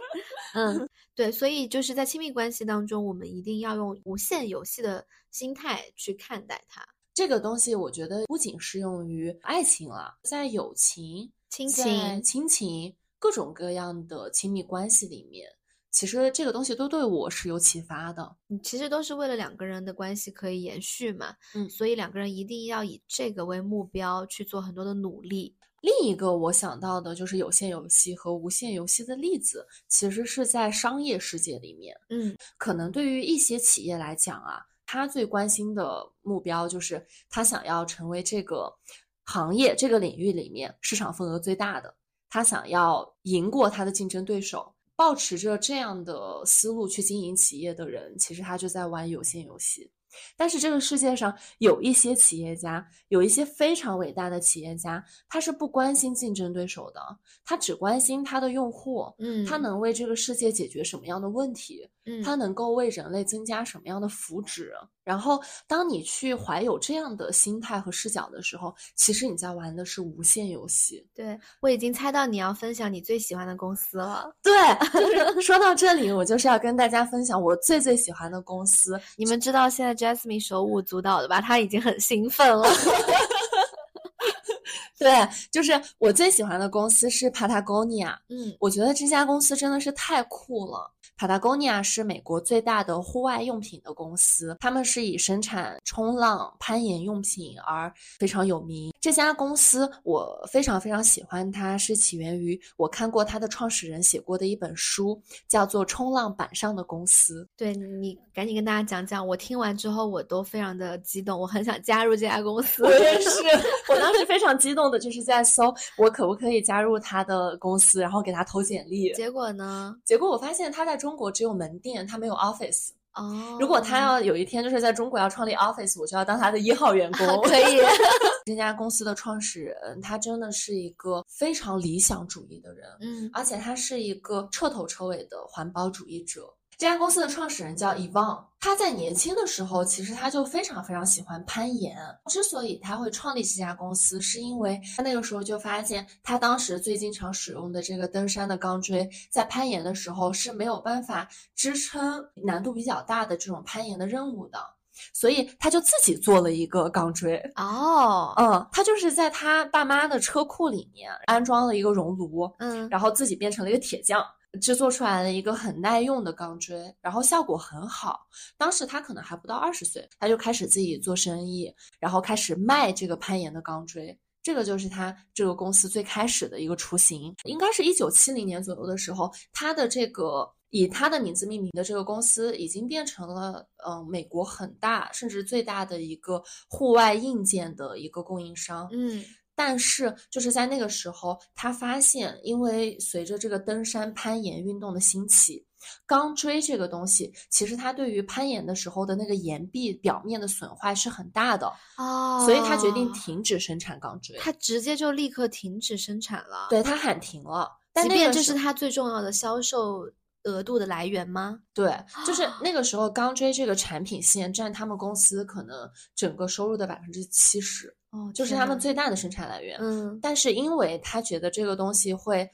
A: 嗯，对，所以就是在亲密关系当中，我们一定要用无限游戏的心态去看待它。
B: 这个东西我觉得不仅适用于爱情了，在友情、
A: 亲情，
B: 亲情各种各样的亲密关系里面，其实这个东西都对我是有启发的。
A: 嗯其实都是为了两个人的关系可以延续嘛。
B: 嗯
A: 所以两个人一定要以这个为目标去做很多的努力。
B: 另一个我想到的就是有限游戏和无限游戏的例子，其实是在商业世界里面。
A: 嗯
B: 可能对于一些企业来讲啊，他最关心的目标就是他想要成为这个行业这个领域里面市场份额最大的，他想要赢过他的竞争对手。保持着这样的思路去经营企业的人，其实他就在玩有限游戏。但是这个世界上有一些企业家，有一些非常伟大的企业家，他是不关心竞争对手的，他只关心他的用户，
A: 嗯，
B: 他能为这个世界解决什么样的问题，
A: 嗯
B: 它能够为人类增加什么样的福祉？然后，当你去怀有这样的心态和视角的时候，其实你在玩的是无限游戏。
A: 对我已经猜到你要分享你最喜欢的公司了。
B: 对，就是说到这里，我就是要跟大家分享我最最喜欢的公司。
A: 你们知道现在 Jasmine 手舞足蹈的吧？她已经很兴奋了。*laughs*
B: 对，就是我最喜欢的公司是 Patagonia。
A: 嗯
B: 我觉得这家公司真的是太酷了。Patagonia 是美国最大的户外用品的公司，他们是以生产冲浪、攀岩用品而非常有名。这家公司我非常非常喜欢它，是起源于我看过它的创始人写过的一本书，叫做《冲浪板上的公司》。
A: 对你赶紧跟大家讲讲，我听完之后我都非常的激动，我很想加入这家公司。
B: 我也是，我当时非常激动的就是在搜我可不可以加入他的公司，然后给他投简历。
A: 结果呢？
B: 结果我发现他在中国只有门店，他没有 office。
A: 哦，
B: 如果他要有一天就是在中国要创立 office，我就要当他的一号员工。*laughs*
A: 可以，
B: 这家公司的创始人，他真的是一个非常理想主义的人，
A: 嗯
B: 而且他是一个彻头彻尾的环保主义者。这家公司的创始人叫 Evan，他在年轻的时候其实他就非常非常喜欢攀岩。之所以他会创立这家公司，是因为他那个时候就发现，他当时最经常使用的这个登山的钢锥，在攀岩的时候是没有办法支撑难度比较大的这种攀岩的任务的，所以他就自己做了一个钢锥。
A: 哦，
B: 嗯，他就是在他爸妈的车库里面安装了一个熔炉，
A: 嗯
B: 然后自己变成了一个铁匠，制作出来了一个很耐用的钢锥，然后效果很好。当时他可能还不到二十岁，他就开始自己做生意，然后开始卖这个攀岩的钢锥。这个就是他这个公司最开始的一个雏形，应该是一九七零年左右的时候，他的这个以他的名字命名的这个公司已经变成了嗯、美国很大甚至最大的一个户外硬件的一个供应商。
A: 嗯
B: 但是就是在那个时候，他发现，因为随着这个登山攀岩运动的兴起，钢锥这个东西，其实它对于攀岩的时候的那个岩壁表面的损坏是很大的
A: 哦，
B: 所以他决定停止生产钢锥。
A: 他直接就立刻停止生产了。，
B: 对他喊停了，但
A: 即
B: 那个时
A: 便这是他最重要的销售额度的来源吗？
B: 对，就是那个时候钢锥这个产品线占他们公司可能整个收入的百分之七十，
A: 哦，
B: 就是他们最大的生产来源。
A: 嗯
B: 但是因为他觉得这个东西会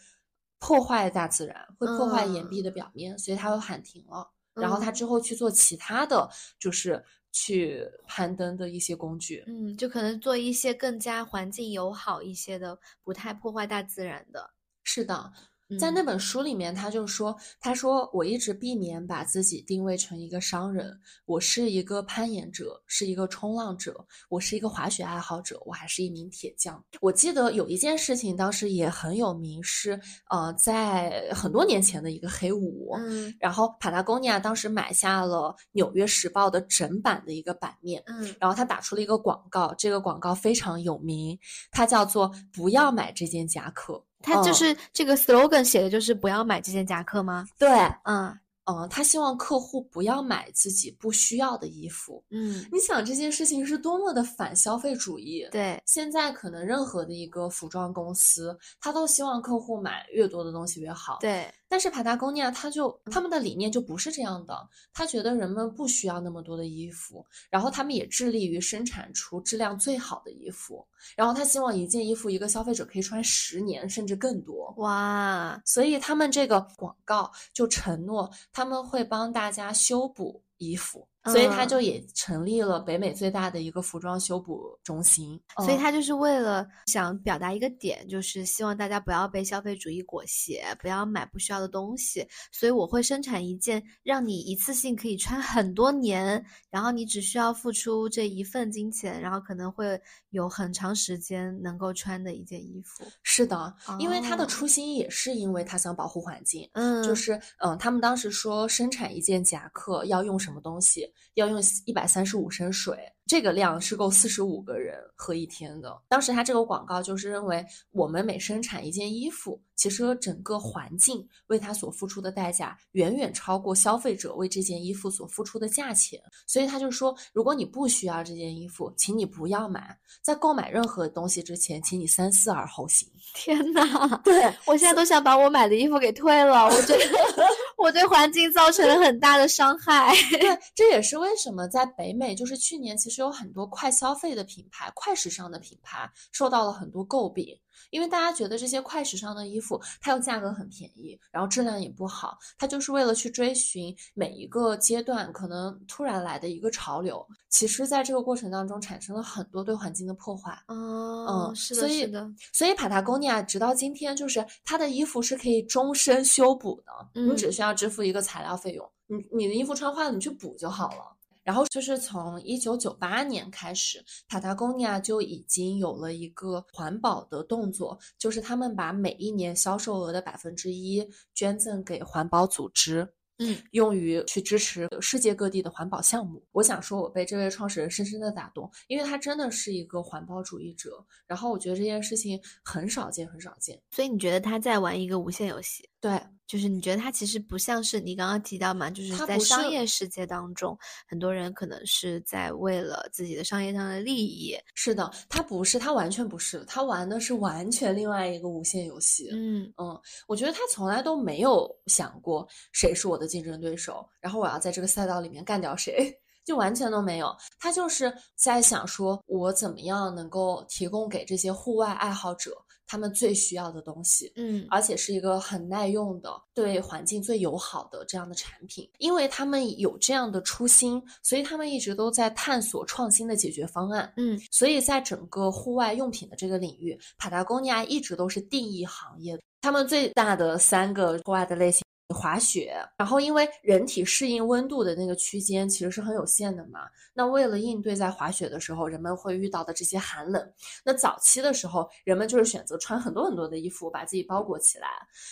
B: 破坏大自然，会破坏岩壁的表面，所以他又喊停了。然后他
A: 嗯
B: 之后去做其他的，就是去攀登的一些工具。
A: 嗯，就可能做一些更加环境友好一些的，不太破坏大自然的。
B: 是的，在
A: 嗯
B: 那本书里面，他就说：“他说我一直避免把自己定位成一个商人，我是一个攀岩者，是一个冲浪者，我是一个滑雪爱好者，我还是一名铁匠。”我记得有一件事情当时也很有名，是呃，在很多年前的一个黑五。
A: 嗯
B: 然后帕拉贡尼亚当时买下了《纽约时报》的整版的一个版面，
A: 嗯
B: 然后他打出了一个广告，这个广告非常有名，它叫做“不要买这件夹克”。嗯
A: 他就是这个 slogan 写的就是不要买这件夹克吗？
B: 对，
A: 嗯
B: 嗯，他希望客户不要买自己不需要的衣服。
A: 嗯，
B: 你想这件事情是多么的反消费主义？
A: 对，
B: 现在可能任何的一个服装公司，他都希望客户买越多的东西越好。
A: 对，
B: 但是帕达贡尼亚他就他们的理念就不是这样的，他觉得人们不需要那么多的衣服，然后他们也致力于生产出质量最好的衣服，然后他希望一件衣服一个消费者可以穿十年甚至更多。
A: 哇，
B: 所以他们这个广告就承诺他们会帮大家修补衣服，所以他
A: 嗯
B: 就也成立了北美最大的一个服装修补中心。嗯
A: 所以他就是为了想表达一个点，就是希望大家不要被消费主义裹挟，不要买不需要的东西。所以我会生产一件让你一次性可以穿很多年，然后你只需要付出这一份金钱，然后可能会有很长时间能够穿的一件衣服。
B: 是的，因为他的
A: 哦
B: 初心也是因为他想保护环境。
A: 嗯，
B: 就是嗯，他们当时说生产一件夹克要用什么东西？要用一百三十五升水，这个量是够四十五个人喝一天的。当时他这个广告就是认为，我们每生产一件衣服，其实整个环境为它所付出的代价远远超过消费者为这件衣服所付出的价钱。所以他就说，如果你不需要这件衣服，请你不要买。在购买任何东西之前，请你三思而后行。
A: 天呐，
B: 对，
A: 我现在都想把我买的衣服给退了，我觉得 *laughs* 我对环境造成了很大的伤害。
B: 对，这也是为什么在北美，就是去年其实有很多快消费的品牌、快时尚的品牌受到了很多诟病，因为大家觉得这些快时尚的衣服，它又价格很便宜，然后质量也不好，它就是为了去追寻每一个阶段可能突然来的一个潮流，其实在这个过程当中产生了很多对环境的破坏。
A: 哦，
B: 嗯，
A: 是的，
B: 所以
A: 是的，
B: 所以帕塔哥尼亚直到今天，就是它的衣服是可以终身修补的，你
A: 嗯
B: 只需要支付一个材料费用，你你的衣服穿坏了，你去补就好了。然后就是从一九九八年开始，帕塔哥尼亚就已经有了一个环保的动作，就是他们把每一年销售额的百分之一捐赠给环保组织。
A: 嗯，
B: 用于去支持世界各地的环保项目。我想说，我被这位创始人深深的打动，因为他真的是一个环保主义者。然后我觉得这件事情很少见，很少见。
A: 所以你觉得他在玩一个无限游戏？
B: 对，
A: 就是你觉得它其实不像是你刚刚提到嘛，就是在商业世界当中，很多人可能是在为了自己的商业上的利益，
B: 是的，他不是，他完全不是，他玩的是完全另外一个无限游戏。
A: 嗯
B: 嗯，我觉得他从来都没有想过谁是我的竞争对手，然后我要在这个赛道里面干掉谁，就完全都没有。他就是在想说，我怎么样能够提供给这些户外爱好者他们最需要的东西。
A: 嗯
B: 而且是一个很耐用的、对环境最友好的这样的产品，因为他们有这样的初心，所以他们一直都在探索创新的解决方案。
A: 嗯
B: 所以在整个户外用品的这个领域，帕塔哥尼亚一直都是定义行业。他们最大的三个户外的类型。滑雪，然后因为人体适应温度的那个区间其实是很有限的嘛，那为了应对在滑雪的时候人们会遇到的这些寒冷，那早期的时候人们就是选择穿很多很多的衣服把自己包裹起来，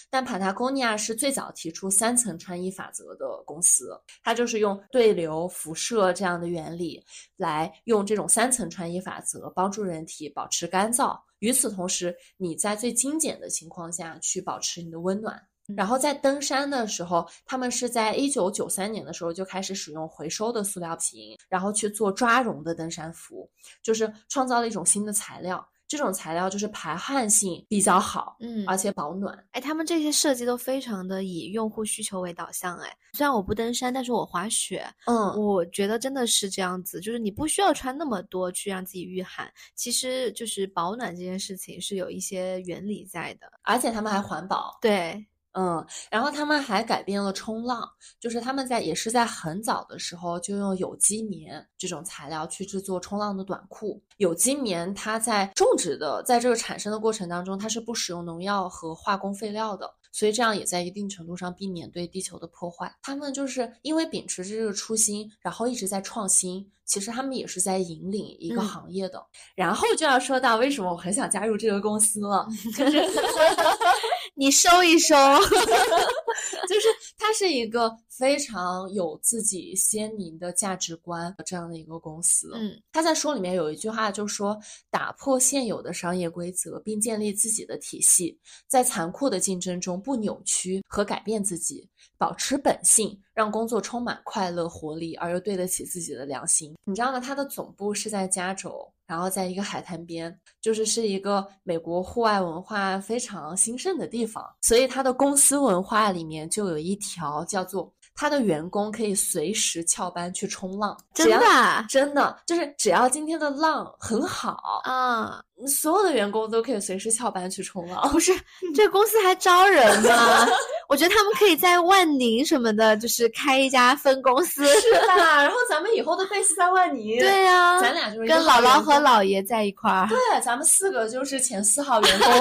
B: 但帕塔哥尼亚是最早提出三层穿衣法则的公司，它就是用对流、辐射这样的原理来用这种三层穿衣法则帮助人体保持干燥。与此同时，你在最精简的情况下去保持你的温暖。
A: 嗯
B: 然后在登山的时候，他们是在一九九三年的时候就开始使用回收的塑料瓶，然后去做抓绒的登山服，就是创造了一种新的材料。这种材料就是排汗性比较好，
A: 嗯
B: 而且保暖。
A: 哎，他们这些设计都非常的以用户需求为导向。哎，虽然我不登山，但是我滑雪，
B: 嗯，
A: 我觉得真的是这样子，就是你不需要穿那么多去让自己御寒，其实就是保暖这件事情是有一些原理在的。
B: 而且他们还环保。
A: 对，
B: 嗯，然后他们还改变了冲浪，就是他们在也是在很早的时候就用有机棉这种材料去制作冲浪的短裤。有机棉它在种植的在这个产生的过程当中，它是不使用农药和化工废料的，所以这样也在一定程度上避免对地球的破坏。他们就是因为秉持着这个初心，然后一直在创新。其实他们也是在引领一个
A: 嗯
B: 行业的。然后就要说到为什么我很想加入这个公司了，就是。*laughs*
A: 你收一收。*laughs*
B: 就是它是一个非常有自己鲜明的价值观的这样的一个公司。
A: 嗯
B: 他在书里面有一句话，就说打破现有的商业规则，并建立自己的体系，在残酷的竞争中不扭曲和改变自己，保持本性，让工作充满快乐活力，而又对得起自己的良心。你知道吗？他的总部是在加州。然后在一个海滩边，就是是一个美国户外文化非常兴盛的地方，所以它的公司文化里面就有一条叫做他的员工可以随时翘班去冲浪，
A: 真的啊 *laughs*
B: 真的就是只要今天的浪很好，
A: 啊？
B: 所有的员工都可以随时翘班去冲浪。
A: 不是，*laughs* 这公司还招人吗？*laughs* 我觉得他们可以在万宁什么的，就是开一家分公司。
B: 是的，然后咱们以后的 base 在万宁，
A: 对呀、
B: 咱俩就是
A: 跟姥姥和姥爷在一块儿。
B: 对，咱们四个就是前四号员工。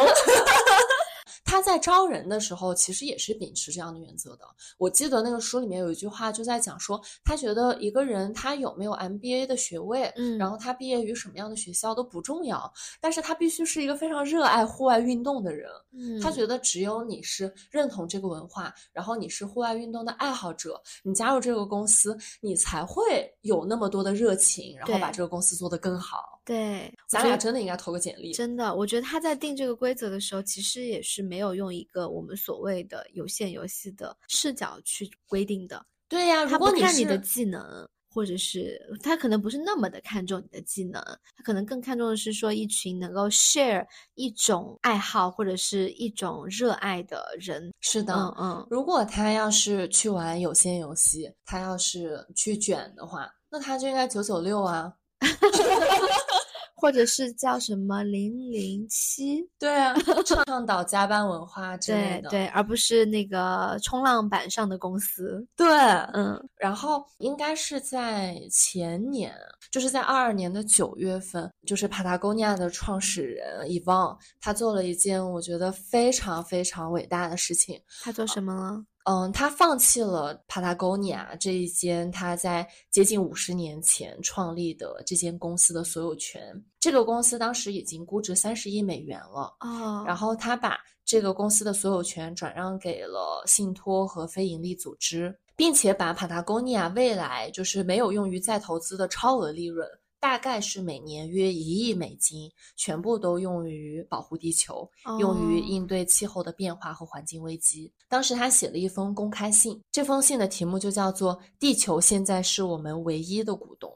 B: 他在招人的时候，其实也是秉持这样的原则的。我记得那个书里面有一句话，就在讲说，他觉得一个人他有没有 MBA 的学位，
A: 嗯
B: 然后他毕业于什么样的学校都不重要，但是他必须是一个非常热爱户外运动的人。
A: 嗯，
B: 他觉得只有你是认同这个文化，然后你是户外运动的爱好者，你加入这个公司，你才会有那么多的热情，然后把这个公司做得更好。
A: 对，
B: 咱俩真的应该投个简历。
A: 真的，我觉得他在定这个规则的时候，其实也是没有用一个我们所谓的有限游戏的视角去规定的。
B: 对呀、
A: 他
B: 如果你是
A: 不看你的技能，或者是他可能不是那么的看重你的技能，他可能更看重的是说一群能够 share 一种爱好或者是一种热爱的人。
B: 是的，
A: 嗯嗯，
B: 如果他要是去玩有限游戏，他要是去卷的话，那他就应该九九六啊。*laughs*
A: 或者是叫什么零零七，
B: 对啊，倡导加班文化之类的。
A: 对对，而不是那个冲浪板上的公司。
B: 对，
A: 嗯
B: 然后应该是在前年，就是在二二年的九月份，就是 Patagonia 的创始人伊旺，他做了一件我觉得非常非常伟大的事情。
A: 他做什么了？
B: 嗯，他放弃了 Patagonia 这一间他在接近五十年前创立的这间公司的所有权。这个公司当时已经估值三十亿美元了，
A: 哦，
B: 然后他把这个公司的所有权转让给了信托和非盈利组织，并且把 Patagonia 未来就是没有用于再投资的超额利润。大概是每年约一亿美金，全部都用于保护地球，用于
A: 哦
B: 应对气候的变化和环境危机。当时他写了一封公开信，这封信的题目就叫做“地球现在是我们唯一的股东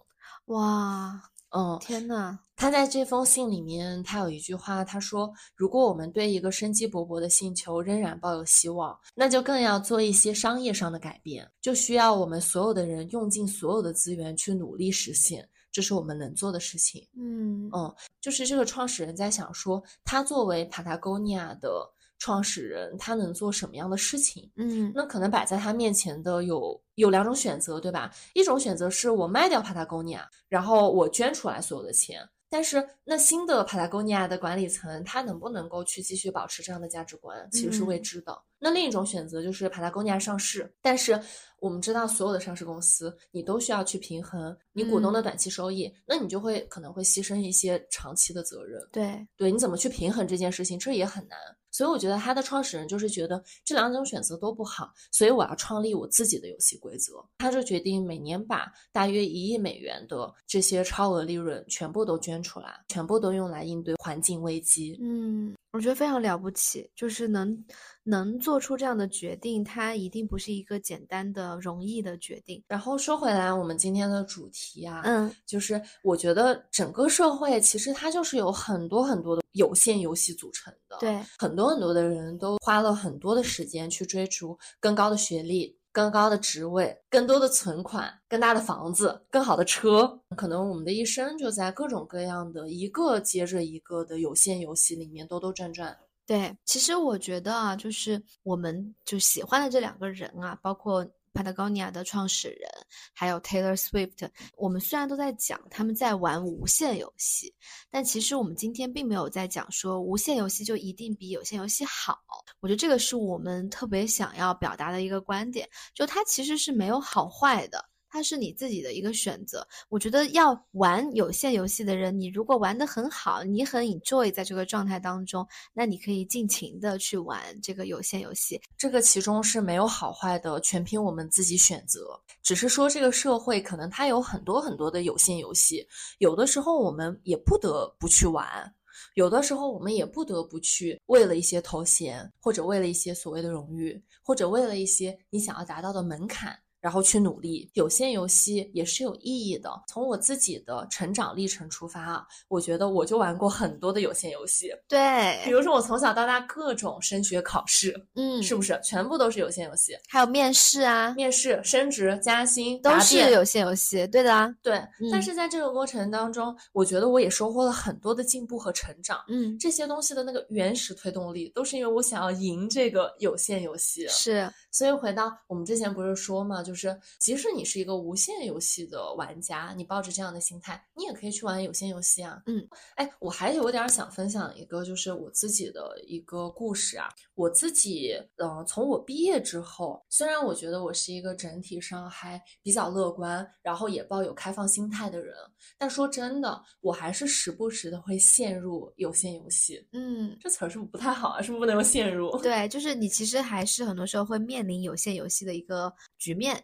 A: 哇，”。
B: 嗯，
A: 天呐，
B: 他在这封信里面，他有一句话，他说：“如果我们对一个生机勃勃的星球仍然抱有希望，那就更要做一些商业上的改变，就需要我们所有的人用尽所有的资源去努力实现，这是我们能做的事情。”
A: 嗯
B: 嗯，就是这个创始人在想说，他作为 Patagonia 的创始人，他能做什么样的事情？
A: 嗯
B: 那可能摆在他面前的有有两种选择，对吧？一种选择是我卖掉 Patagonia，然后我捐出来所有的钱。但是那新的 Patagonia 的管理层，他能不能够去继续保持这样的价值观，其实是未
A: 嗯
B: 知的。那另一种选择就是 Patagonia 上市，但是我们知道所有的上市公司，你都需要去平衡你股东的
A: 嗯
B: 短期收益，那你就会可能会牺牲一些长期的责任。
A: 对，
B: 对，你怎么去平衡这件事情，这也很难。所以我觉得他的创始人就是觉得这两种选择都不好，所以我要创立我自己的游戏规则。他就决定每年把大约一亿美元的这些超额利润全部都捐出来，全部都用来应对环境危机。
A: 嗯，我觉得非常了不起，就是能能做出这样的决定，它一定不是一个简单的、容易的决定。
B: 然后说回来，我们今天的主题啊，
A: 嗯，
B: 就是我觉得整个社会其实它就是有很多很多的有限游戏组成的。
A: 对，
B: 很多很多的人都花了很多的时间去追逐更高的学历、更高的职位、更多的存款、更大的房子、更好的车。可能我们的一生就在各种各样的一个接着一个的有限游戏里面兜兜转转。
A: 对，其实我觉得啊，就是我们就喜欢的这两个人啊，包括 Patagonia 的创始人，还有 Taylor Swift，我们虽然都在讲他们在玩无限游戏，但其实我们今天并没有在讲说无限游戏就一定比有限游戏好。我觉得这个是我们特别想要表达的一个观点，就它其实是没有好坏的。它是你自己的一个选择。我觉得要玩有限游戏的人，你如果玩得很好，你很 enjoy 在这个状态当中，那你可以尽情的去玩这个有限游戏。
B: 这个其中是没有好坏的，全凭我们自己选择。只是说这个社会可能它有很多很多的有限游戏，有的时候我们也不得不去玩，有的时候我们也不得不去为了一些头衔，或者为了一些所谓的荣誉，或者为了一些你想要达到的门槛。然后去努力，有限游戏也是有意义的。从我自己的成长历程出发啊，我觉得我就玩过很多的有限游戏。
A: 对，
B: 比如说我从小到大各种升学考试，
A: 嗯，
B: 是不是全部都是有限游戏？
A: 还有面试啊，
B: 面试、升职、加薪
A: 都是有限游戏。对的啊，
B: 对。但是在这个过程当中，我觉得我也收获了很多的进步和成长。
A: 嗯，
B: 这些东西的那个原始推动力，都是因为我想要赢这个有限游戏。
A: 是。
B: 所以回到我们之前不是说嘛，就是即使你是一个无限游戏的玩家，你抱着这样的心态，你也可以去玩有限游戏啊。
A: 嗯，
B: 哎，我还有点想分享一个，就是我自己的一个故事啊。我自己，嗯，从我毕业之后，虽然我觉得我是一个整体上还比较乐观，然后也抱有开放心态的人，但说真的，我还是时不时的会陷入有限游戏。
A: 嗯，
B: 这词儿是不是不太好啊？是不是不能用陷入？
A: 对，就是你其实还是很多时候会面。临有限游戏的一个局面，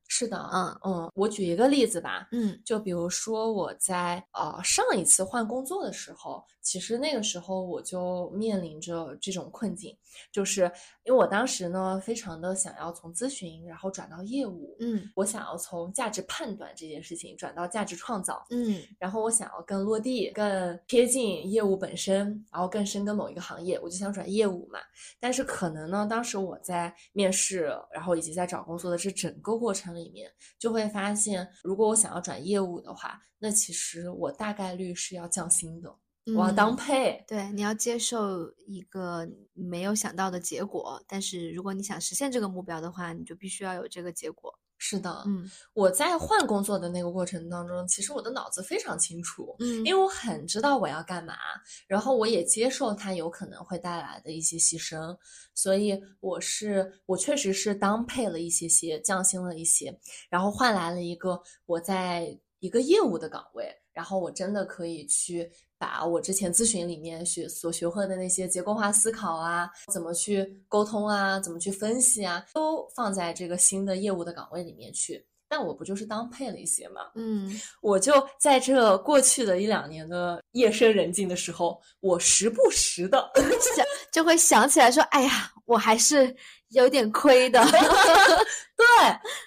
B: 是的，
A: 嗯。
B: 嗯，我举一个例子吧，
A: 嗯，
B: 就比如说我在呃上一次换工作的时候，其实那个时候我就面临着这种困境，就是因为我当时呢非常的想要从咨询然后转到业务，
A: 嗯，
B: 我想要从价值判断这件事情转到价值创造，
A: 嗯，
B: 然后我想要更落地、更贴近业务本身，然后更深耕某一个行业，我就想转业务嘛，但是可能呢，当时我在面试。然后以及在找工作的这整个过程里面，就会发现，如果我想要转业务的话，那其实我大概率是要降薪的，我要当配。
A: 对，你要接受一个没有想到的结果，但是如果你想实现这个目标的话，你就必须要有这个结果。
B: 是的，
A: 嗯，
B: 我在换工作的那个过程当中，其实我的脑子非常清楚，
A: 嗯，
B: 因为我很知道我要干嘛，然后我也接受它有可能会带来的一些牺牲，所以我是我确实是当配了一些些，降薪了一些，然后换来了一个我在一个业务的岗位，然后我真的可以去。把我之前咨询里面学所学会的那些结构化思考啊，怎么去沟通啊，怎么去分析啊，都放在这个新的业务的岗位里面去。那我不就是当配了一些吗？
A: 嗯，
B: 我就在这过去的一两年的夜深人静的时候，我时不时的 *laughs*
A: 想就会想起来说，哎呀，我还是有点亏的。*laughs*
B: 对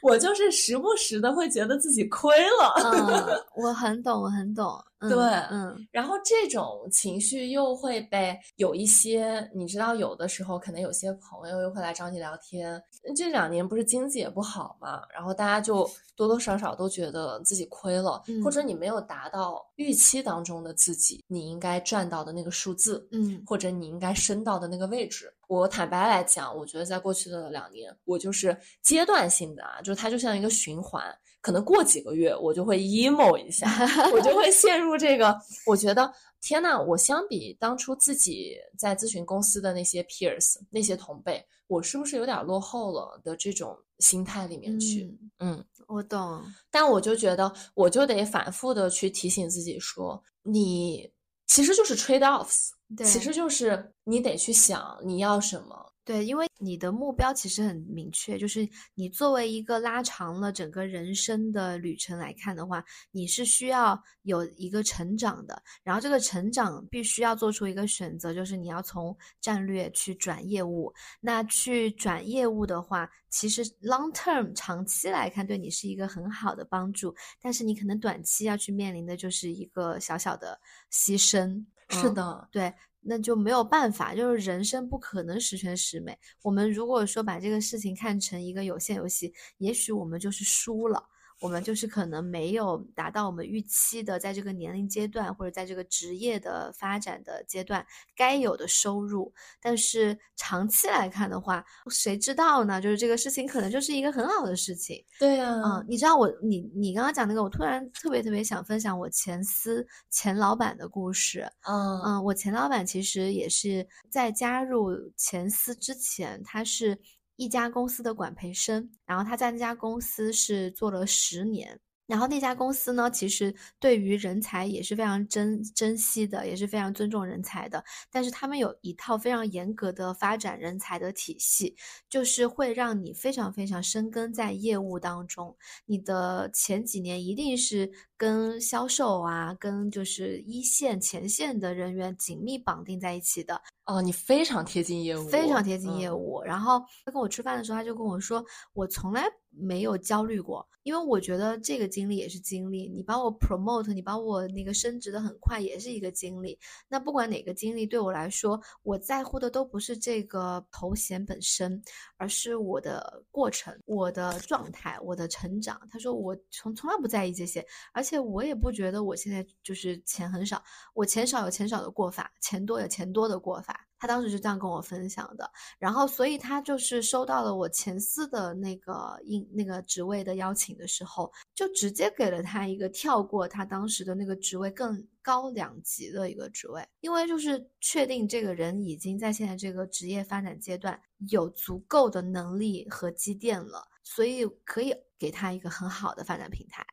B: 我就是时不时的会觉得自己亏了。
A: 嗯，我很懂，我很懂。
B: 对，
A: 嗯，
B: 然后这种情绪又会被有一些，你知道，有的时候可能有些朋友又会来找你聊天。这两年不是经济也不好嘛，然后大家就多多少少都觉得自己亏了，或者你没有达到预期当中的自己你应该赚到的那个数字，
A: 嗯，
B: 或者你应该升到的那个位置。我坦白来讲，我觉得在过去的两年，我就是阶段性的啊，就是它就像一个循环。可能过几个月我就会 emo 一下，我就会陷入这个。我觉得天呐，我相比当初自己在咨询公司的那些 peers 那些同辈，我是不是有点落后了的这种心态里面去？嗯，
A: 我懂。
B: 但我就觉得，我就得反复的去提醒自己说，你其实就是 trade offs。
A: 对
B: 其实就是你得去想你要什么。
A: 对，因为你的目标其实很明确，就是你作为一个拉长了整个人生的旅程来看的话，你是需要有一个成长的。然后这个成长必须要做出一个选择，就是你要从战略去转业务。那去转业务的话，其实 long term 长期来看对你是一个很好的帮助，但是你可能短期要去面临的就是一个小小的牺牲。嗯
B: 是的，
A: 对，那就没有办法，就是人生不可能十全十美。我们如果说把这个事情看成一个有限游戏，也许我们就是输了，我们就是可能没有达到我们预期的，在这个年龄阶段或者在这个职业的发展的阶段该有的收入。但是长期来看的话，谁知道呢？就是这个事情可能就是一个很好的事情。
B: 对呀、
A: 嗯，你知道我你你刚刚讲那个，我突然特别特别想分享我前司前老板的故事。
B: 嗯
A: 嗯，我前老板其实也是在加入前司之前，他是一家公司的管培生，然后他在那家公司是做了十年。然后那家公司呢，其实对于人才也是非常珍珍惜的，也是非常尊重人才的。但是他们有一套非常严格的发展人才的体系，就是会让你非常非常深耕在业务当中。你的前几年一定是跟销售啊，跟就是一线前线的人员紧密绑定在一起的，
B: 哦，你非常贴近业务，
A: 非常贴近业
B: 嗯
A: 务。然后他跟我吃饭的时候，他就跟我说，我从来没有焦虑过，因为我觉得这个经历也是经历。你帮我 promote，你帮我那个升职的很快，也是一个经历。那不管哪个经历对我来说，我在乎的都不是这个头衔本身，而是我的过程、我的状态、我的成长。他说我从从来不在意这些，而且我也不觉得我现在就是钱很少，我钱少有钱少的过法，钱多有钱多的过法。他当时是这样跟我分享的，然后所以他就是收到了我前司的那个应那个职位的邀请的时候，就直接给了他一个跳过他当时的那个职位更高两级的一个职位，因为就是确定这个人已经在现在这个职业发展阶段有足够的能力和积淀了，所以可以给他一个很好的发展平台。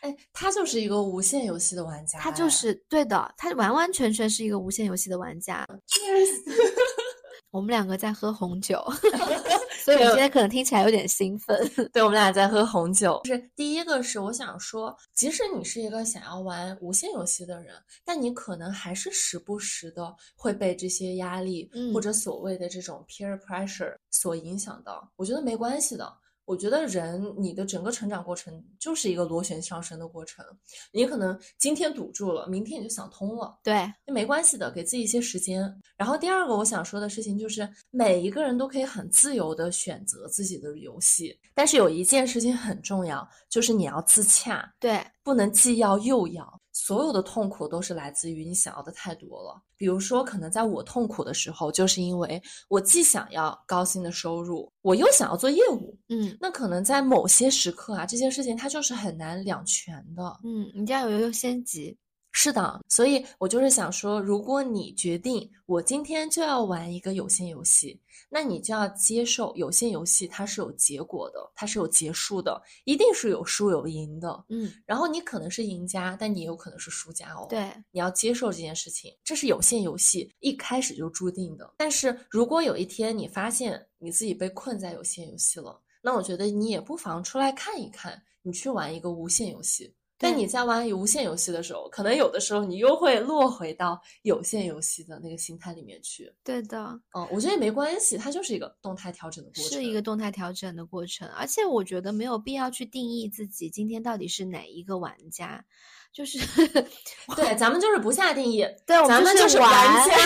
B: 哎，他就是一个无限游戏的玩家，
A: 他就是对的，他完完全全是一个无限游戏的玩家。
B: Cheers
A: 我们两个在喝红酒，*laughs* 所以今天可能听起来有点兴奋。*laughs*
B: 对，我们俩在喝红酒。就是第一个是我想说，即使你是一个想要玩无限游戏的人，但你可能还是时不时的会被这些压力、
A: 嗯
B: 或者所谓的这种 peer pressure 所影响到。我觉得没关系的。我觉得人你的整个成长过程就是一个螺旋上升的过程，你可能今天堵住了，明天你就想通了。
A: 对，
B: 那没关系的，给自己一些时间。然后第二个我想说的事情就是，每一个人都可以很自由的选择自己的游戏，但是有一件事情很重要，就是你要自洽，
A: 对，
B: 不能既要又要。所有的痛苦都是来自于你想要的太多了。比如说，可能在我痛苦的时候，就是因为我既想要高薪的收入，我又想要做业务。
A: 嗯
B: 那可能在某些时刻啊，这件事情它就是很难两全的。
A: 嗯，你家有优先级。
B: 是的，所以我就是想说，如果你决定我今天就要玩一个有限游戏，那你就要接受有限游戏它是有结果的，它是有结束的，一定是有输有赢的。
A: 嗯，
B: 然后你可能是赢家，但你也有可能是输家哦。，
A: 对，
B: 你要接受这件事情，这是有限游戏一开始就注定的。但是如果有一天你发现你自己被困在有限游戏了，那我觉得你也不妨出来看一看，你去玩一个无限游戏。但你在玩无限游戏的时候，可能有的时候你又会落回到有限游戏的那个心态里面去。
A: 对的，
B: 嗯，我觉得也没关系，它就是一个动态调整的过程。
A: 是一个动态调整的过程，而且我觉得没有必要去定义自己今天到底是哪一个玩家，就是
B: 对，咱们就是不下定义，
A: 对，
B: 咱们
A: 就是
B: 玩
A: 玩
B: 家，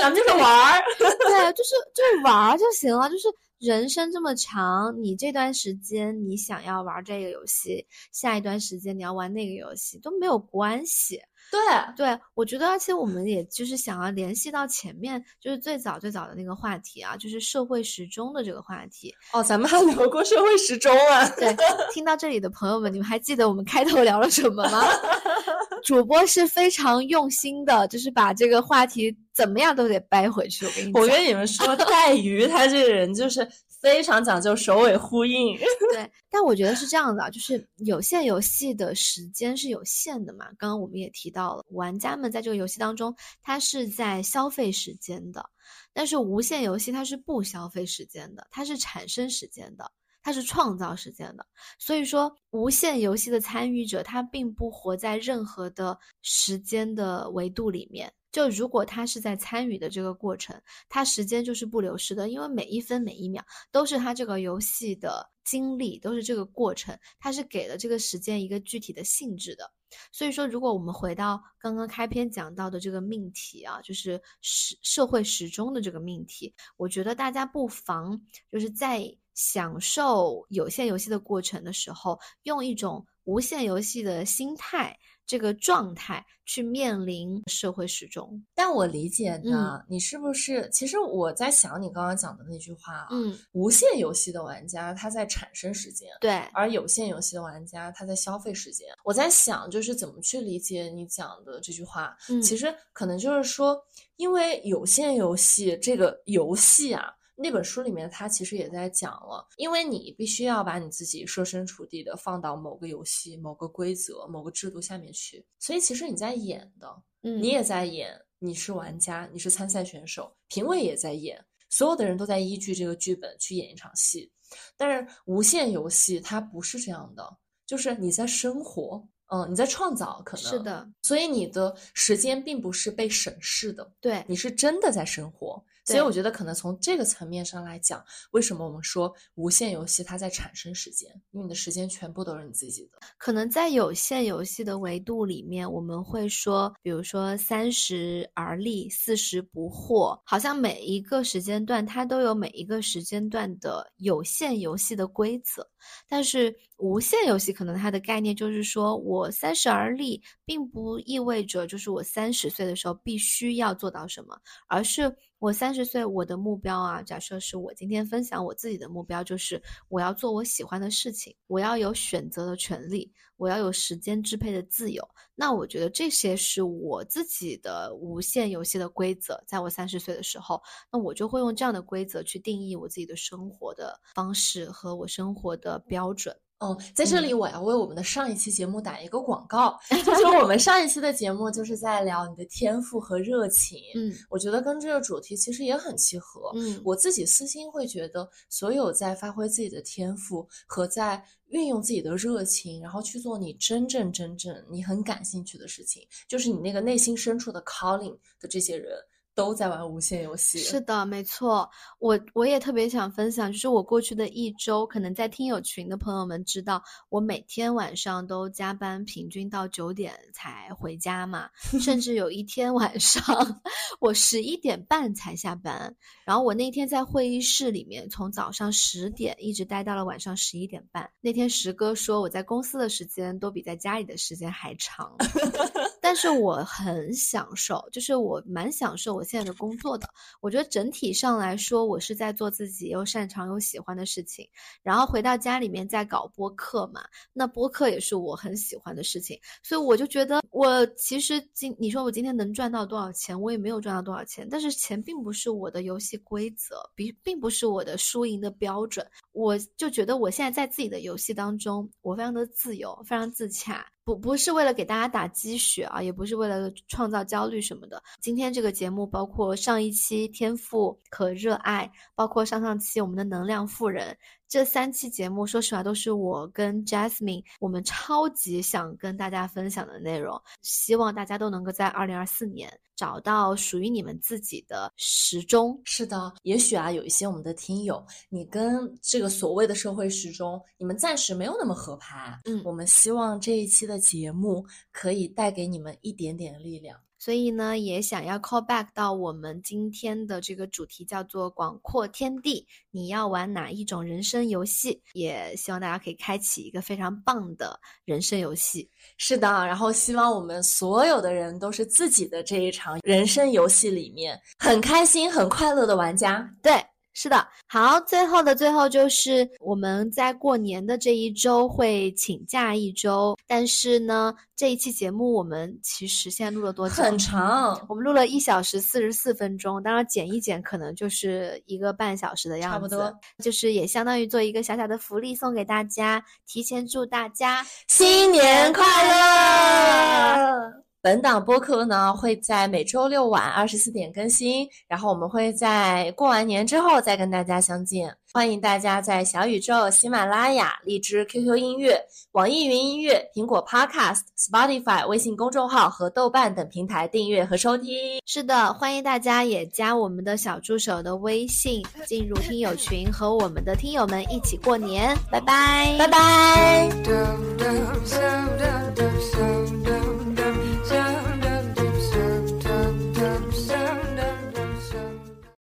B: 咱们就是玩儿。*laughs*
A: 对，就是就是玩儿就行了。就是人生这么长，你这段时间你想要玩这个游戏，下一段时间你要玩那个游戏都没有关系。
B: 对，
A: 对我觉得，而且我们也就是想要联系到前面，就是最早最早的那个话题啊，就是社会时钟的这个话题。
B: 哦，咱们还聊过社会时钟啊。
A: 对，听到这里的朋友们，你们还记得我们开头聊了什么吗？*laughs* 主播是非常用心的，就是把这个话题怎么样都得掰回去。我跟你，
B: 我跟你们说，带鱼他这个人就是非常讲究首尾呼应。*laughs* *laughs*
A: 对，但我觉得是这样的，就是有限游戏的时间是有限的嘛。刚刚我们也提到了，玩家们在这个游戏当中，他是在消费时间的，但是无限游戏它是不消费时间的，它是产生时间的。它是创造时间的，所以说无限游戏的参与者，他并不活在任何的时间的维度里面。就如果他是在参与的这个过程，他时间就是不流失的，因为每一分每一秒都是他这个游戏的经历，都是这个过程，他是给了这个时间一个具体的性质的。所以说，如果我们回到刚刚开篇讲到的这个命题啊，就是时社会时钟的这个命题，我觉得大家不妨就是在。享受有限游戏的过程的时候，用一种无限游戏的心态、这个状态去面临社会时钟。
B: 但我理解呢，你是不是？其实我在想你刚刚讲的那句话啊，
A: 嗯，
B: 无限游戏的玩家他在产生时间，
A: 对，
B: 而有限游戏的玩家他在消费时间。我在想，就是怎么去理解你讲的这句话？
A: 嗯，
B: 其实可能就是说，因为有限游戏这个游戏啊。那本书里面，他其实也在讲了，因为你必须要把你自己设身处地的放到某个游戏、某个规则、某个制度下面去，所以其实你在演的，
A: 嗯，
B: 你也在演，你是玩家，你是参赛选手，评委也在演，所有的人都在依据这个剧本去演一场戏。但是无限游戏它不是这样的，就是你在生活，嗯，你在创造，可能
A: 是的，
B: 所以你的时间并不是被审视的，
A: 对，
B: 你是真的在生活。所以我觉得，可能从这个层面上来讲，为什么我们说无限游戏它在产生时间？因为你的时间全部都是你自己的。
A: 可能在有限游戏的维度里面，我们会说，比如说三十而立，四十不惑，好像每一个时间段它都有每一个时间段的有限游戏的规则。但是无限游戏可能它的概念就是说，我三十而立，并不意味着就是我三十岁的时候必须要做到什么，而是。我三十岁，我的目标啊，假设是我今天分享我自己的目标，就是我要做我喜欢的事情，我要有选择的权利，我要有时间支配的自由。那我觉得这些是我自己的无限游戏的规则。在我三十岁的时候，那我就会用这样的规则去定义我自己的生活的方式和我生活的标准。
B: 嗯，在这里我要为我们的上一期节目打一个广告，*laughs* 就是我们上一期的节目就是在聊你的天赋和热情，
A: 嗯，
B: 我觉得跟这个主题其实也很契合，
A: 嗯，
B: 我自己私心会觉得，所有在发挥自己的天赋和在运用自己的热情，然后去做你真正真正你很感兴趣的事情，就是你那个内心深处的 calling 的这些人。都在玩无限游戏，
A: 是的，没错。我我也特别想分享，就是我过去的一周，可能在听友群的朋友们知道，我每天晚上都加班，平均到九点才回家嘛。*laughs* 甚至有一天晚上，我十一点半才下班。然后我那天在会议室里面，从早上十点一直待到了晚上十一点半。那天石哥说，我在公司的时间都比在家里的时间还长。*laughs* 但是我很享受，就是我蛮享受我现在的工作的。我觉得整体上来说，我是在做自己又擅长又喜欢的事情。然后回到家里面再搞播客嘛，那播客也是我很喜欢的事情。所以我就觉得，我其实今你说我今天能赚到多少钱，我也没有赚到多少钱。但是钱并不是我的游戏规则，并并不是我的输赢的标准。我就觉得我现在在自己的游戏当中，我非常的自由，非常自洽。不不是为了给大家打鸡血啊，也不是为了创造焦虑什么的。今天这个节目，包括上一期天赋可热爱，包括上上期我们的能量富人。这三期节目，说实话都是我跟 Jasmine 我们超级想跟大家分享的内容。希望大家都能够在二零二四年找到属于你们自己的时钟。
B: 是的，也许啊，有一些我们的听友，你跟这个所谓的社会时钟，你们暂时没有那么合拍。
A: 嗯，
B: 我们希望这一期的节目可以带给你们一点点力量。
A: 所以呢，也想要 call back 到我们今天的这个主题，叫做广阔天地。你要玩哪一种人生游戏？也希望大家可以开启一个非常棒的人生游戏。
B: 是的，然后希望我们所有的人都是自己的这一场人生游戏里面很开心、很快乐的玩家。
A: 对。是的，好，最后的最后就是我们在过年的这一周会请假一周，但是呢，这一期节目我们其实现在录了多久？
B: 很长，
A: 我们录了一小时四十四分钟，当然剪一剪可能就是一个半小时的样子，差不
B: 多，
A: 就是也相当于做一个小小的福利送给大家，提前祝大家
B: 新年快乐。本档播客呢会在每周六晚二十四点更新，然后我们会在过完年之后再跟大家相见。欢迎大家在小宇宙、喜马拉雅、荔枝、QQ 音乐、网易云音乐、苹果 Podcast、Spotify、微信公众号和豆瓣等平台订阅和收听。
A: 是的，欢迎大家也加我们的小助手的微信，进入听友群，和我们的听友们一起过年。拜拜，
B: 拜拜。